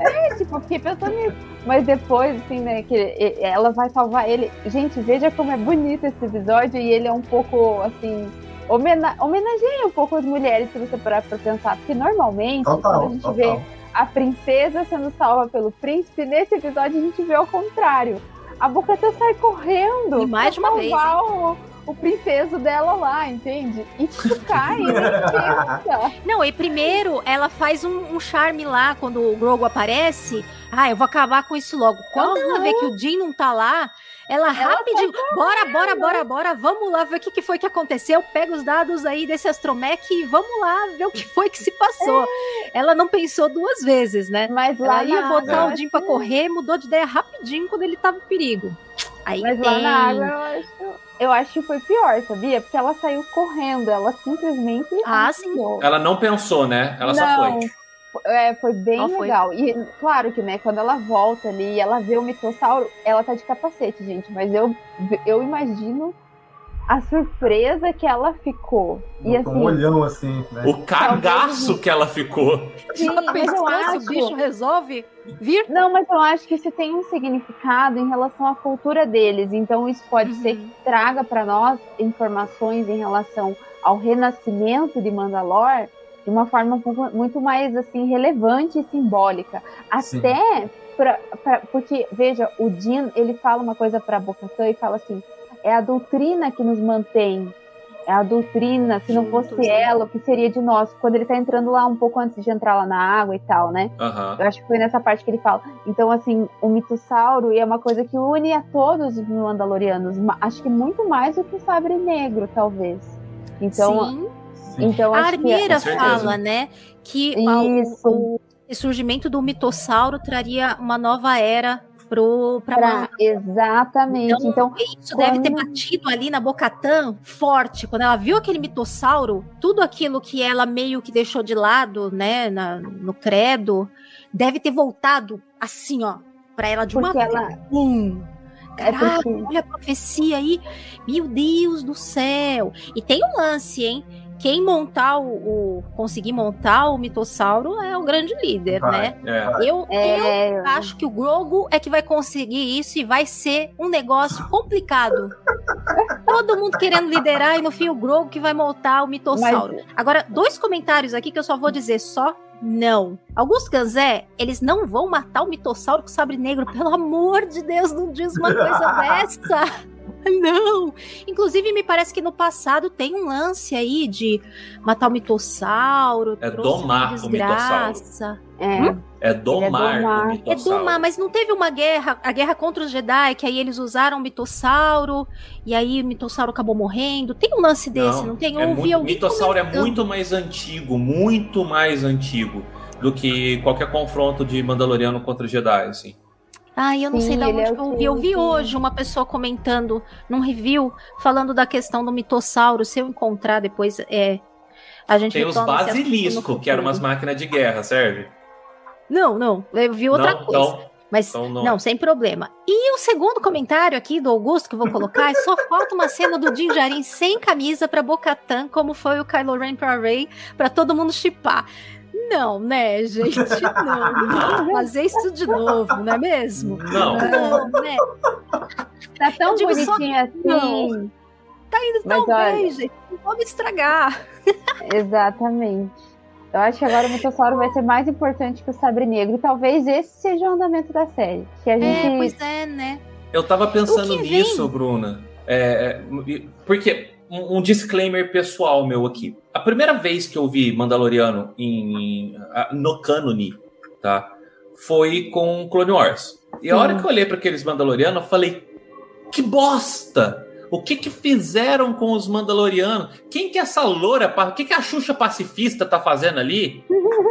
É, tipo, eu fiquei pensando nisso. Mas depois, assim, né, que ela vai salvar ele. Gente, veja como é bonito esse episódio e ele é um pouco, assim. Homena homenageia um pouco as mulheres, se você parar pra pensar. Porque normalmente, Total, quando a gente total. vê a princesa sendo salva pelo príncipe, nesse episódio a gente vê ao contrário. A Bocatã sai correndo E mais uma vez, salvar o, o princeso dela lá, entende? E tu cai. Não, e primeiro ela faz um, um charme lá quando o Grogu aparece. Ah, eu vou acabar com isso logo. Quando ela vê que o Jin não tá lá, ela, rapidinho. Bora, bora, bora, bora. Vamos lá ver o que, que foi que aconteceu. Pega os dados aí desse astromech e vamos lá ver o que foi que se passou. Ela não pensou duas vezes, né? Mas Ela lá ia na botar o Jin pra correr, mudou de ideia rapidinho quando ele tava em perigo. Aí Mas tem. lá na água eu acho, eu acho que foi pior, sabia? Porque ela saiu correndo, ela simplesmente. Ah, sim. Ela não pensou, né? Ela só Não, foi. É, foi bem Só foi. legal. E claro que, né, quando ela volta ali e ela vê o mitossauro, ela tá de capacete, gente. Mas eu, eu imagino a surpresa que ela ficou. E Com um assim, olhão assim, né? O cagaço que ela ficou. sim, mas eu acho. o bicho resolve vir? Não, mas eu acho que isso tem um significado em relação à cultura deles. Então, isso pode Uhum. ser que traga para nós informações em relação ao renascimento de Mandalor de uma forma muito mais assim relevante e simbólica. Até pra, pra, porque veja, o Din, ele fala uma coisa para Bocatã e fala assim: "É a doutrina que nos mantém é a doutrina, se não fosse né? ela, o que seria de nós? Quando ele tá entrando lá um pouco antes de entrar lá na água e tal, né? Uhum. Eu acho que foi nessa parte que ele fala. Então, assim, o mitossauro é uma coisa que une a todos os Mandalorianos. Acho que muito mais do que o sabre negro, talvez. Então, Sim. então a acho Armeira que... é fala, né, que Isso. o, o surgimento do mitossauro traria uma nova era pro pra, Pra- exatamente. Então, isso deve ter quando- batido ali na Bocatã forte. Quando ela viu aquele mitossauro, tudo aquilo que ela meio que deixou de lado, né, na- no credo, deve ter voltado assim, ó, pra ela de uma Porque vez. ela- Bum! É Caraca, porque- olha a profecia aí. Meu Deus do céu. E tem um lance, hein? Quem montar o, o- conseguir montar o mitossauro é o grande líder, Vai, né? é. Eu, É, eu acho que o Grogu é que vai conseguir isso e vai ser um negócio complicado. Todo mundo querendo liderar e no fim o Grogu que vai montar o mitossauro. Agora, dois comentários aqui que eu só vou dizer só não. Augusto Ganzé, eles não vão matar o mitossauro com sabre negro, pelo amor de Deus, não diz uma coisa dessa. Não! Inclusive, me parece que no passado tem um lance aí de matar o mitossauro. É domar o desgraça. É. É domar, domar. o É mitossauro. domar, mas não teve uma guerra, a guerra contra os Jedi, que aí eles usaram o mitossauro, e aí o mitossauro acabou morrendo. Tem um lance desse, não, tem? Eu é ouvi muito, alguém mitossauro é comentando. muito mais antigo, muito mais antigo do que qualquer confronto de Mandaloriano contra Jedi, assim. Ai, eu não Sim, sei da onde é que eu ouvi. Eu vi hoje uma pessoa comentando num review, falando da questão do mitossauro. Se eu encontrar depois, é... A gente Tem os basilisco, que eram umas máquinas de guerra, serve? Não, não. Eu vi outra Não? coisa. Então- Mas então não. não. sem problema. E o segundo comentário aqui do Augusto que eu vou colocar é só falta uma cena do Din Djarin sem camisa pra Bocatan, como foi o Kylo Ren pra Rey, pra todo mundo chipar. Não, né, gente? Não, fazer isso de novo, não é mesmo? Não. Não, né? Tá tão Eu bonitinho assim. Não. Tá indo Mas tão olha- bem, gente. Não vou me estragar. Exatamente. Eu acho que agora o mitossauro vai ser mais importante que o sabre negro. E talvez esse seja o andamento da série. Que a gente. É, pois é, né? Eu tava pensando nisso, Bruna. É, é, porque um, um disclaimer pessoal meu aqui. A primeira vez que eu vi Mandaloriano em, no cânone, tá? Foi com Clone Wars. E a hora que eu olhei para aqueles Mandalorianos, eu falei: que bosta! O que que fizeram com os Mandalorianos? Quem que é essa loura? O que que a Xuxa pacifista tá fazendo ali?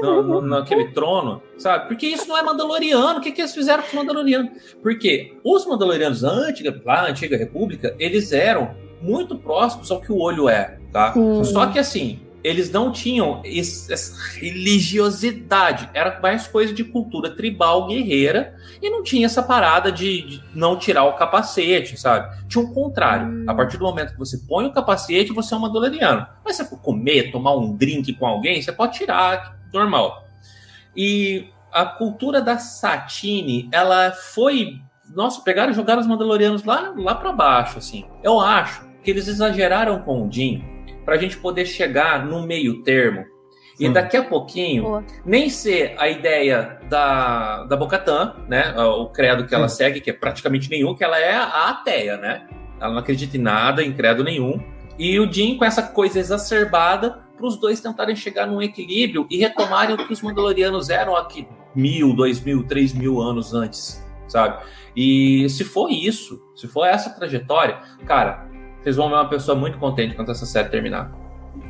No, no- naquele trono, sabe? Porque isso não é Mandaloriano. O que que eles fizeram com os Mandalorianos? Porque os Mandalorianos da antiga, lá na antiga República, eles eram muito próximos ao que o olho é, tá? Sim. Só que assim, eles não tinham esse- essa religiosidade. Era mais coisa de cultura tribal guerreira e não tinha essa parada de, de não tirar o capacete, sabe? Tinha um contrário. A partir do momento que você põe o capacete, você é um Mandaloriano. Mas se você for comer, tomar um drink com alguém, você pode tirar, normal. E a cultura da Satine, ela foi. Nossa, pegaram e jogaram os Mandalorianos lá, lá para baixo, assim. Eu acho que eles exageraram com o Jim pra gente poder chegar no meio termo. E daqui a pouquinho, Boa. nem ser a ideia da, da Bocatã, né? O credo que ela segue, que é praticamente nenhum, que ela é a ateia, né? Ela não acredita em nada, em credo nenhum. E o Jim com essa coisa exacerbada para os dois tentarem chegar num equilíbrio e retomarem o que os Mandalorianos eram aqui mil, dois mil, três mil anos antes, sabe? E se for isso, se for essa trajetória, cara, vocês vão ver uma pessoa muito contente quando essa série terminar.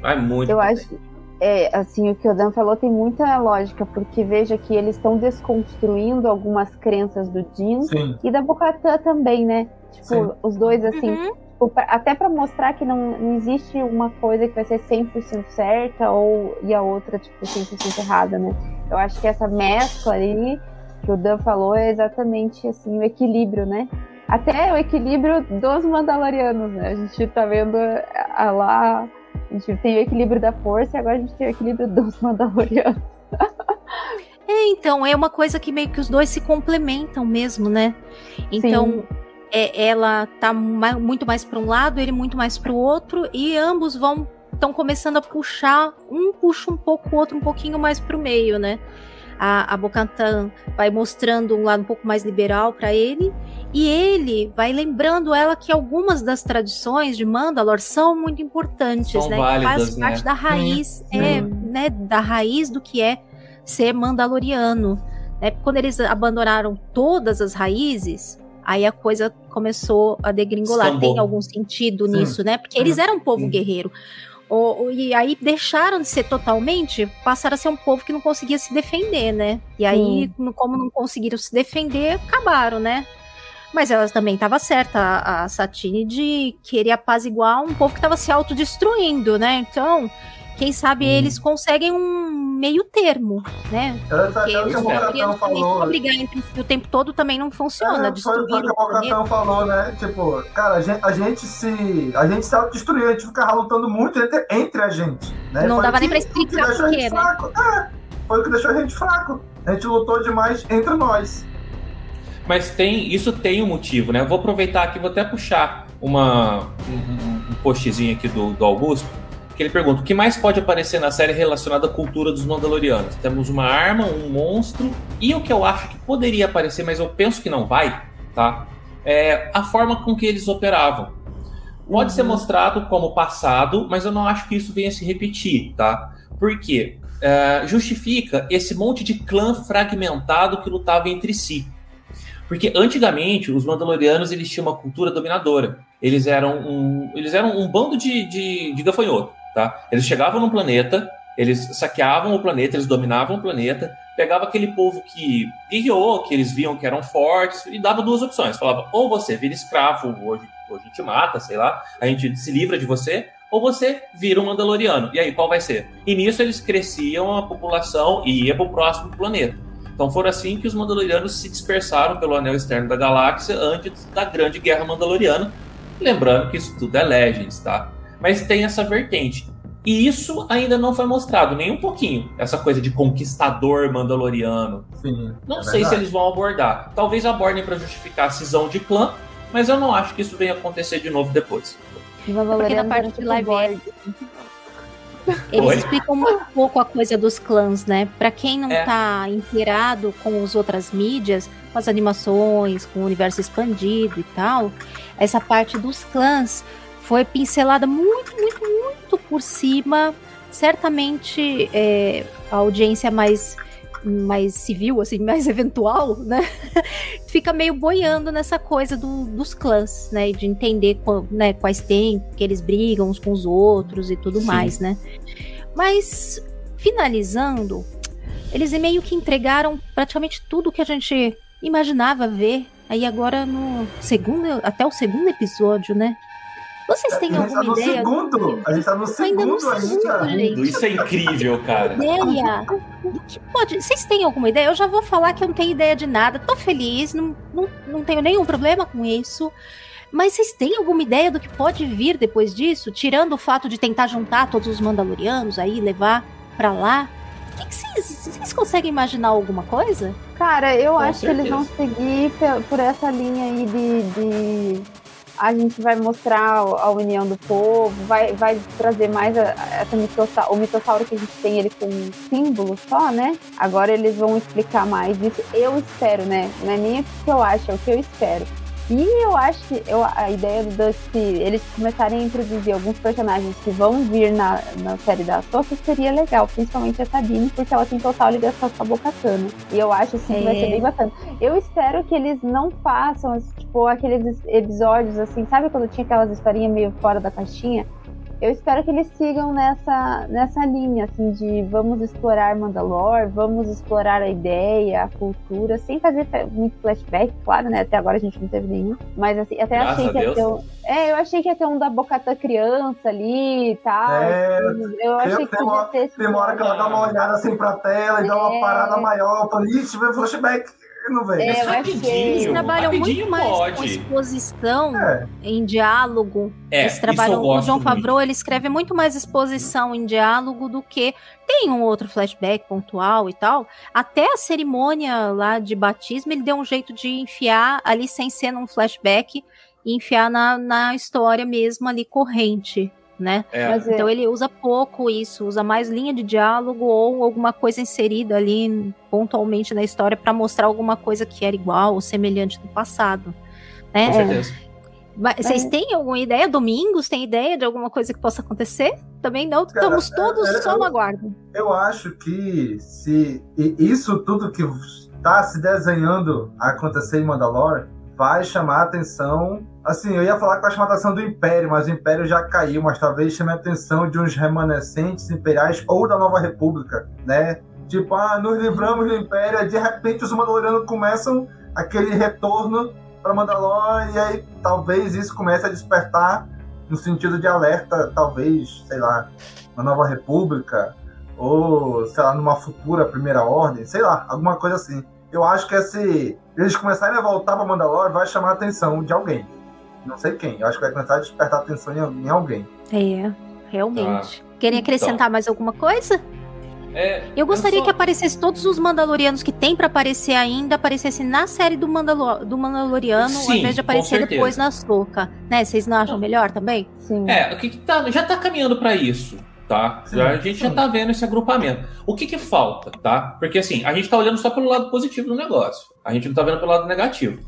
Vai muito. Eu contente. acho. É, assim, o que o Dan falou tem muita lógica, porque veja que eles estão desconstruindo algumas crenças do Jin Sim. e da Bocatã também, né? Tipo, Sim. os dois, assim, Uhum. tipo, pra- até pra mostrar que não, não existe uma coisa que vai ser 100% certa ou, e a outra, tipo, 100% errada, né? Eu acho que essa mescla ali que o Dan falou é exatamente, assim, o equilíbrio, né? Até o equilíbrio dos Mandalorianos, né? A gente tá vendo a, lá... A gente tem o equilíbrio da força e agora a gente tem o equilíbrio dos Mandalorianos. É, então, é uma coisa que meio que os dois se complementam mesmo, né? Então, é, ela tá ma- muito mais para um lado, ele muito mais para o outro, e ambos vão estão começando a puxar, um puxa um pouco, o outro um pouquinho mais pro meio, né? A, a vai mostrando um lado um pouco mais liberal para ele, e ele vai lembrando ela que algumas das tradições de Mandalor são muito importantes, São né? válidas, Faz parte né? da raiz, Hum, é, hum. né, da raiz do que é ser mandaloriano. Né? Quando eles abandonaram todas as raízes, aí a coisa começou a degringolar. Tem algum sentido Sim. nisso, né? Porque eles eram um povo Sim. guerreiro. O- o- e aí deixaram de ser totalmente, passaram a ser um povo que não conseguia se defender, né? E aí, no- como não conseguiram se defender, acabaram, né? Mas ela também estava certa, a, a Satine, de querer apaziguar um povo que estava se autodestruindo, né? Então, quem sabe eles conseguem um meio termo, né? Essa- Porque é o que Bocatão também falou. vão brigar entre si o tempo todo também não funciona. É, foi, foi o destruir que a o. Bocatão falou, né? Tipo, cara, a gente, a gente se. A gente se autodestruiu, a gente ficava lutando muito entre, entre a gente. Né? Não Foi dava o nem que- pra o que explicar deixou a por quê, gente né? fraco. É, foi o que deixou a gente fraco. A gente lutou demais entre nós. Mas tem, isso tem um motivo, né? Eu vou aproveitar aqui, vou até puxar uma, um, um- postzinho aqui do, do Augusto, que ele pergunta: o que mais pode aparecer na série relacionado à cultura dos Mandalorianos? Temos uma arma, um monstro, e o que eu acho que poderia aparecer, mas eu penso que não vai, tá? É a forma com que eles operavam. Pode ser mostrado como passado, mas eu não acho que isso venha se repetir, tá? Por quê? É, justifica esse monte de clã fragmentado que lutava entre si. Porque antigamente os Mandalorianos eles tinham uma cultura dominadora. Eles eram um, eles eram um bando de, de, de gafanhoto, tá? Eles chegavam num planeta, eles saqueavam o planeta, eles dominavam o planeta, pegava aquele povo que guerreou, que eles viam que eram fortes, e dava duas opções. Falava, ou você vira escravo, hoje, a gente mata, sei lá, a gente se livra de você, ou você vira um Mandaloriano. E aí, qual vai ser? E nisso eles cresciam a população e ia pro próximo planeta. Então foram assim que os Mandalorianos se dispersaram pelo anel externo da galáxia antes da Grande Guerra Mandaloriana. Lembrando que isso tudo é Legends, tá? Mas tem essa vertente. E isso ainda não foi mostrado, nem um pouquinho. Essa coisa de conquistador mandaloriano. Sim, Não é sei verdade. se eles vão abordar. Talvez abordem para justificar a cisão de clã, mas eu não acho que isso venha acontecer de novo depois. Porque na parte de live eles Oi? explicam muito pouco a coisa dos clãs, né? Pra quem não É. tá inteirado com as outras mídias, com as animações, com o universo expandido e tal, essa parte dos clãs foi pincelada muito, muito, muito por cima. Certamente é, a audiência mais mais civil, assim, mais eventual, né? Fica meio boiando nessa coisa do- dos clãs, né? De entender qual- né, quais tem, que eles brigam uns com os outros e tudo Sim. mais, né? Mas, finalizando, eles meio que entregaram praticamente tudo que a gente imaginava ver. Aí agora no segundo, até o segundo episódio, né? Vocês têm A gente tá alguma no ideia? segundo. A gente tá no Ainda no segundo segundo, ainda. gente. Isso é incrível, cara. ideia do que pode. Vocês têm alguma ideia? Eu já vou falar que eu não tenho ideia de nada. Tô feliz, não, não, não tenho nenhum problema com isso. Mas vocês têm alguma ideia do que pode vir depois disso? Tirando o fato de tentar juntar todos os Mandalorianos aí, levar pra lá. O que vocês, vocês conseguem imaginar alguma coisa? Cara, eu Com acho que eles vão certeza. seguir por essa linha aí de, de- a gente vai mostrar a união do povo, vai, vai trazer mais a- essa mitossauro, o mitossauro que a gente tem ele com um símbolo só, né? Agora eles vão explicar mais isso. Eu espero, né? Não é nem o que eu acho, é o que eu espero. E eu acho que eu, a ideia do se eles começarem a introduzir alguns personagens que vão vir na, na série da Soca seria legal, principalmente a Sabine, porque ela tem total ligação com a Bocatana. E eu acho assim, que vai É. ser bem bacana. Eu espero que eles não façam, tipo, aqueles episódios assim, sabe quando tinha aquelas historinhas meio fora da caixinha? Eu espero que eles sigam nessa, nessa linha, assim, de vamos explorar Mandalore, vamos explorar a ideia, a cultura, sem fazer muito flashback, claro, né? Até agora a gente não teve nenhum. Mas assim, até Graças achei que ia ter um. É, eu achei que ia ter um da Bocata criança ali e tal. É, assim, eu achei que podia ter esse tem uma hora que ela dá uma olhada assim pra tela e dá uma É. parada maior. Eu falei, ixi, vem flashback. Não vem. É, eu. Eles trabalham rapidinho muito mais com pode. exposição É. em diálogo. É, eles isso trabalham eu o muito. Favreau, ele escreve muito mais exposição em diálogo do que tem um outro flashback pontual e tal. Até a cerimônia lá de batismo, ele deu um jeito de enfiar ali sem ser num flashback e enfiar na, na história mesmo ali corrente. Né? É. É- Então ele usa pouco isso, usa mais linha de diálogo ou alguma coisa inserida ali pontualmente na história para mostrar alguma coisa que era igual ou semelhante do passado. Né? Com certeza. Mas Vocês É. têm alguma ideia? Domingos, tem ideia de alguma coisa que possa acontecer? Também não, estamos Cara, todos é- é- só no aguardo. Eu acho que se isso tudo que está se desenhando a acontecer em Mandalore vai chamar a atenção. Assim, eu ia falar chamar a atenção do Império, mas o Império já caiu, mas talvez chame a atenção de uns remanescentes imperiais ou da Nova República, né? Tipo, ah, nos livramos do Império, aí de repente os Mandalorianos começam aquele retorno para Mandalore, e aí talvez isso comece a despertar no sentido de alerta, talvez, sei lá, na Nova República, ou, sei lá, numa futura Primeira Ordem, sei lá, alguma coisa assim. Eu acho que esse, eles começarem a voltar para Mandalore vai chamar a atenção de alguém. Não sei quem. Eu acho que vai começar a despertar a atenção em, em alguém. É, realmente. Tá. Querem acrescentar mais alguma coisa? É, Eu gostaria só- que aparecesse todos os Mandalorianos que tem pra aparecer ainda, aparecessem na série do, Mandalo do Mandaloriano, ao Sim, invés de aparecer depois na Soca. Né? Vocês não acham melhor também? Sim. É, o que, que tá, já tá caminhando pra isso, tá? Sim, Já- a gente já sim. tá vendo esse agrupamento. O que que falta, tá? Porque assim, a gente tá olhando só pelo lado positivo do negócio. A gente não tá vendo pelo lado negativo.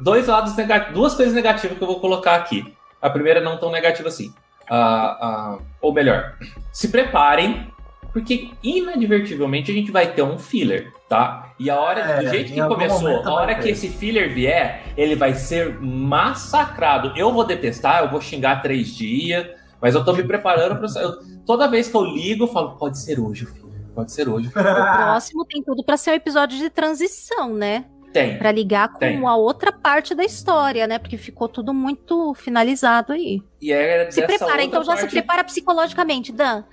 Dois lados negativos, duas coisas negativas que eu vou colocar aqui. A primeira não tão negativa assim. Ah, ah, ou melhor, se preparem, porque inadvertivelmente a gente vai ter um filler, tá? E a hora, É, do jeito que começou, a hora que esse filler vier, ele vai ser massacrado. Eu vou detestar, eu vou xingar três dias, mas eu tô me preparando pra. eu- toda vez que eu ligo, eu falo, pode ser hoje, filho. Pode ser hoje. O próximo tem tudo pra ser um episódio de transição, né? Tem. Pra ligar com Tem. a outra parte da história, né? Porque ficou tudo muito finalizado aí. E é Se prepara, então já se parte- prepara psicologicamente, Dan.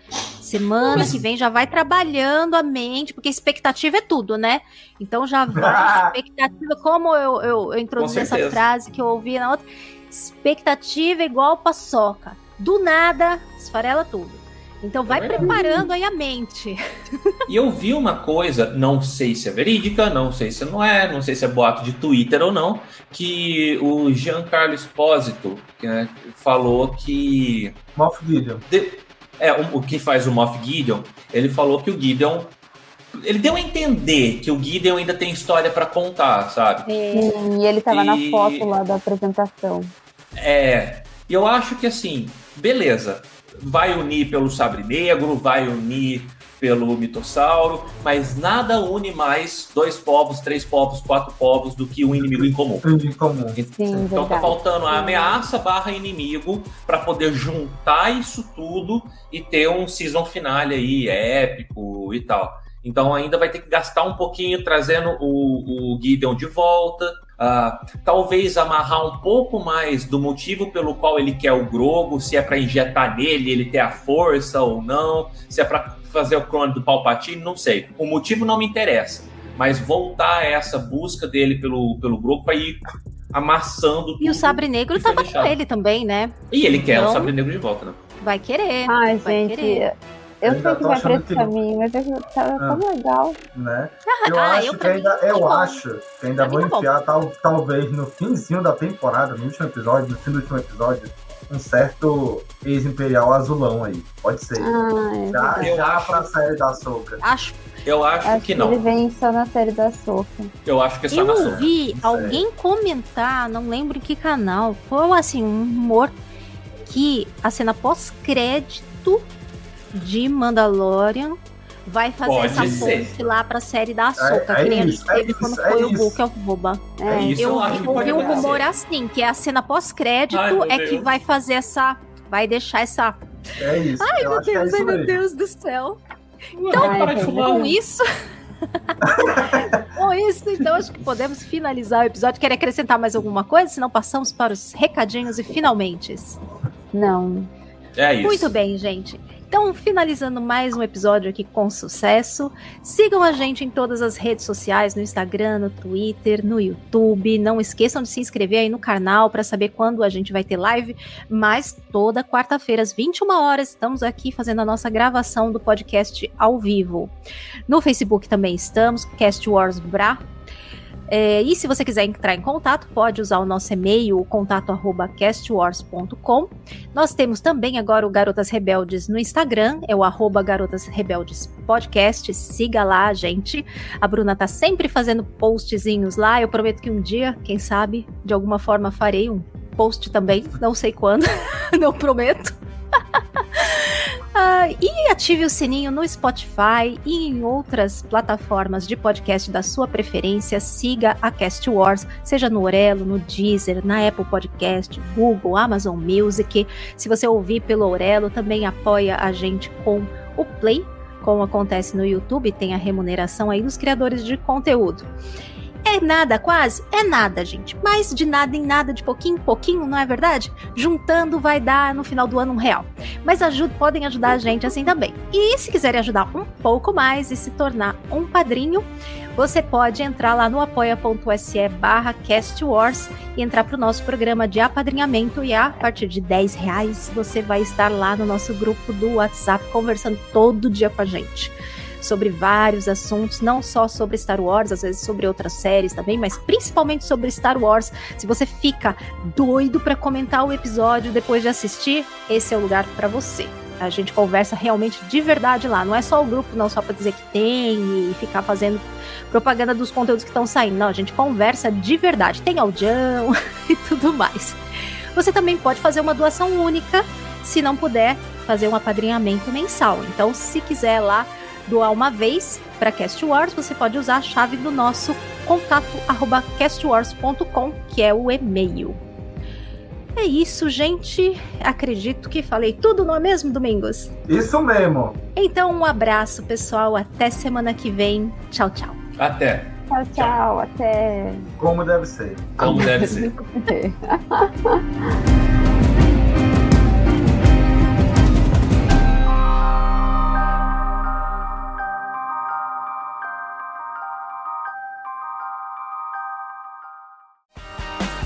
Semana que vem já vai trabalhando a mente, porque expectativa é tudo, né? Então já vai, expectativa, como eu, eu, eu introduzi essa frase que eu ouvi na outra, expectativa é igual paçoca. Do nada, esfarela tudo. Então vai verdade. preparando aí a mente. E eu vi uma coisa, não sei se é verídica, não sei se não é, não sei se é boato de Twitter ou não, que o Giancarlo Espósito né, falou que. Moff Gideon. de- é, o, o que faz o Moff Gideon, ele falou que o Gideon. Ele deu a entender que o Gideon ainda tem história pra contar, sabe? Sim, e ele tava na E- foto lá da apresentação. É, eu acho que assim, beleza, vai unir pelo Sabre Negro, vai unir pelo Mitossauro, mas nada une mais dois povos, três povos, quatro povos do que um inimigo em comum. Em comum. Sim, Então tá faltando a ameaça barra inimigo para poder juntar isso tudo e ter um season finale aí épico e tal. Então ainda vai ter que gastar um pouquinho trazendo o, o Gideon de volta. Ah, talvez amarrar um pouco mais do motivo pelo qual ele quer o Grogo, se é para injetar nele, ele ter a força ou não, se é para fazer o clone do Palpatine, não sei. O motivo não me interessa, mas voltar a essa busca dele pelo, pelo Grogu para ir amassando E o Sabre Negro que foi tava com ele também, né? E ele quer Então- o Sabre Negro de volta, né? Vai querer. Ai, vai gente, querer. Eu Ainda sei que vai pra esse que- caminho, mas é que tá tão legal. né? Eu Ah, acho eu que ainda, tá eu bom. acho que ainda Pra vou tá enfiar tal, talvez no finzinho da temporada, no último episódio, no fim do último episódio, um certo ex-imperial azulão aí. Pode ser. Ah, é já. Eu já acho- pra série da Soca. Acho Eu acho, Acho que ele não. vem só na série da Soca. Eu acho que é só Eu na sombra. ouvi alguém comentar, não lembro em que canal, foi assim, um rumor que a cena pós-crédito de Mandalorian vai fazer Pode essa ser. ponte lá pra série da Soca, é que nem a gente é teve isso, quando é foi o isso. Book of Boba. É isso, eu, que ouvi um rumor assim, que a cena pós-crédito é que Deus. vai fazer essa. Vai deixar essa. É isso. Ai, eu meu que é Deus, isso ai, meu. Deus do céu. Então, Ai. Com isso. Com isso, então acho que podemos finalizar o episódio. Quer acrescentar mais alguma coisa? Senão passamos para os recadinhos e finalmente. Não. É isso. Muito bem, gente. Então, finalizando mais um episódio aqui com sucesso. Sigam a gente em todas as redes sociais, no Instagram, no Twitter, no YouTube. Não esqueçam de se inscrever aí no canal para saber quando a gente vai ter live. Mas toda quarta-feira, às 21 horas, estamos aqui fazendo a nossa gravação do podcast ao vivo. No Facebook também estamos, Cast Wars Bra. É, e se você quiser entrar em contato, pode usar o nosso e-mail, contato@castwars.com. Nós temos também agora o Garotas Rebeldes no Instagram, é o arroba Garotas Rebeldes Podcast. Siga lá, gente. A Bruna tá sempre fazendo postzinhos lá. Eu prometo que um dia, quem sabe, de alguma forma farei um post também. Não sei quando, não prometo. Uh, e ative o sininho no Spotify e em outras plataformas de podcast da sua preferência. Siga a Cast Wars, seja no Orelo, no Deezer, na Apple Podcast, Google, Amazon Music. Se você ouvir pelo Orelo, também apoia a gente com o Play, como acontece no YouTube, tem a remuneração aí dos criadores de conteúdo. É nada, quase? É nada, gente. Mas de nada em nada, de pouquinho em pouquinho, não é verdade? Juntando vai dar no final do ano um real. Mas ajuda, podem ajudar a gente assim também. E se quiserem ajudar um pouco mais e se tornar um padrinho, você pode entrar lá no apoia.se barra castwars e entrar para o nosso programa de apadrinhamento e a partir de 10 reais você vai estar lá no nosso grupo do WhatsApp conversando todo dia com a gente sobre vários assuntos, não só sobre Star Wars, às vezes sobre outras séries também, mas principalmente sobre Star Wars. Se você fica doido para comentar o episódio depois de assistir, esse é o lugar para você. A gente conversa realmente de verdade lá, não é só o grupo, não só para dizer que tem e ficar fazendo propaganda dos conteúdos que estão saindo. Não, a gente conversa de verdade, tem audião e tudo mais. Você também pode fazer uma doação única, se não puder fazer um apadrinhamento mensal. Então, se quiser lá doar uma vez para Cast Wars, você pode usar a chave do nosso contato arroba castwars.com, que é o e-mail. É isso, gente. Acredito que falei tudo, não é mesmo, Domingos? Isso mesmo. Então, um abraço, pessoal. Até semana que vem. Tchau, tchau. Até. Tchau, tchau. Até. Como deve ser. Como deve ser.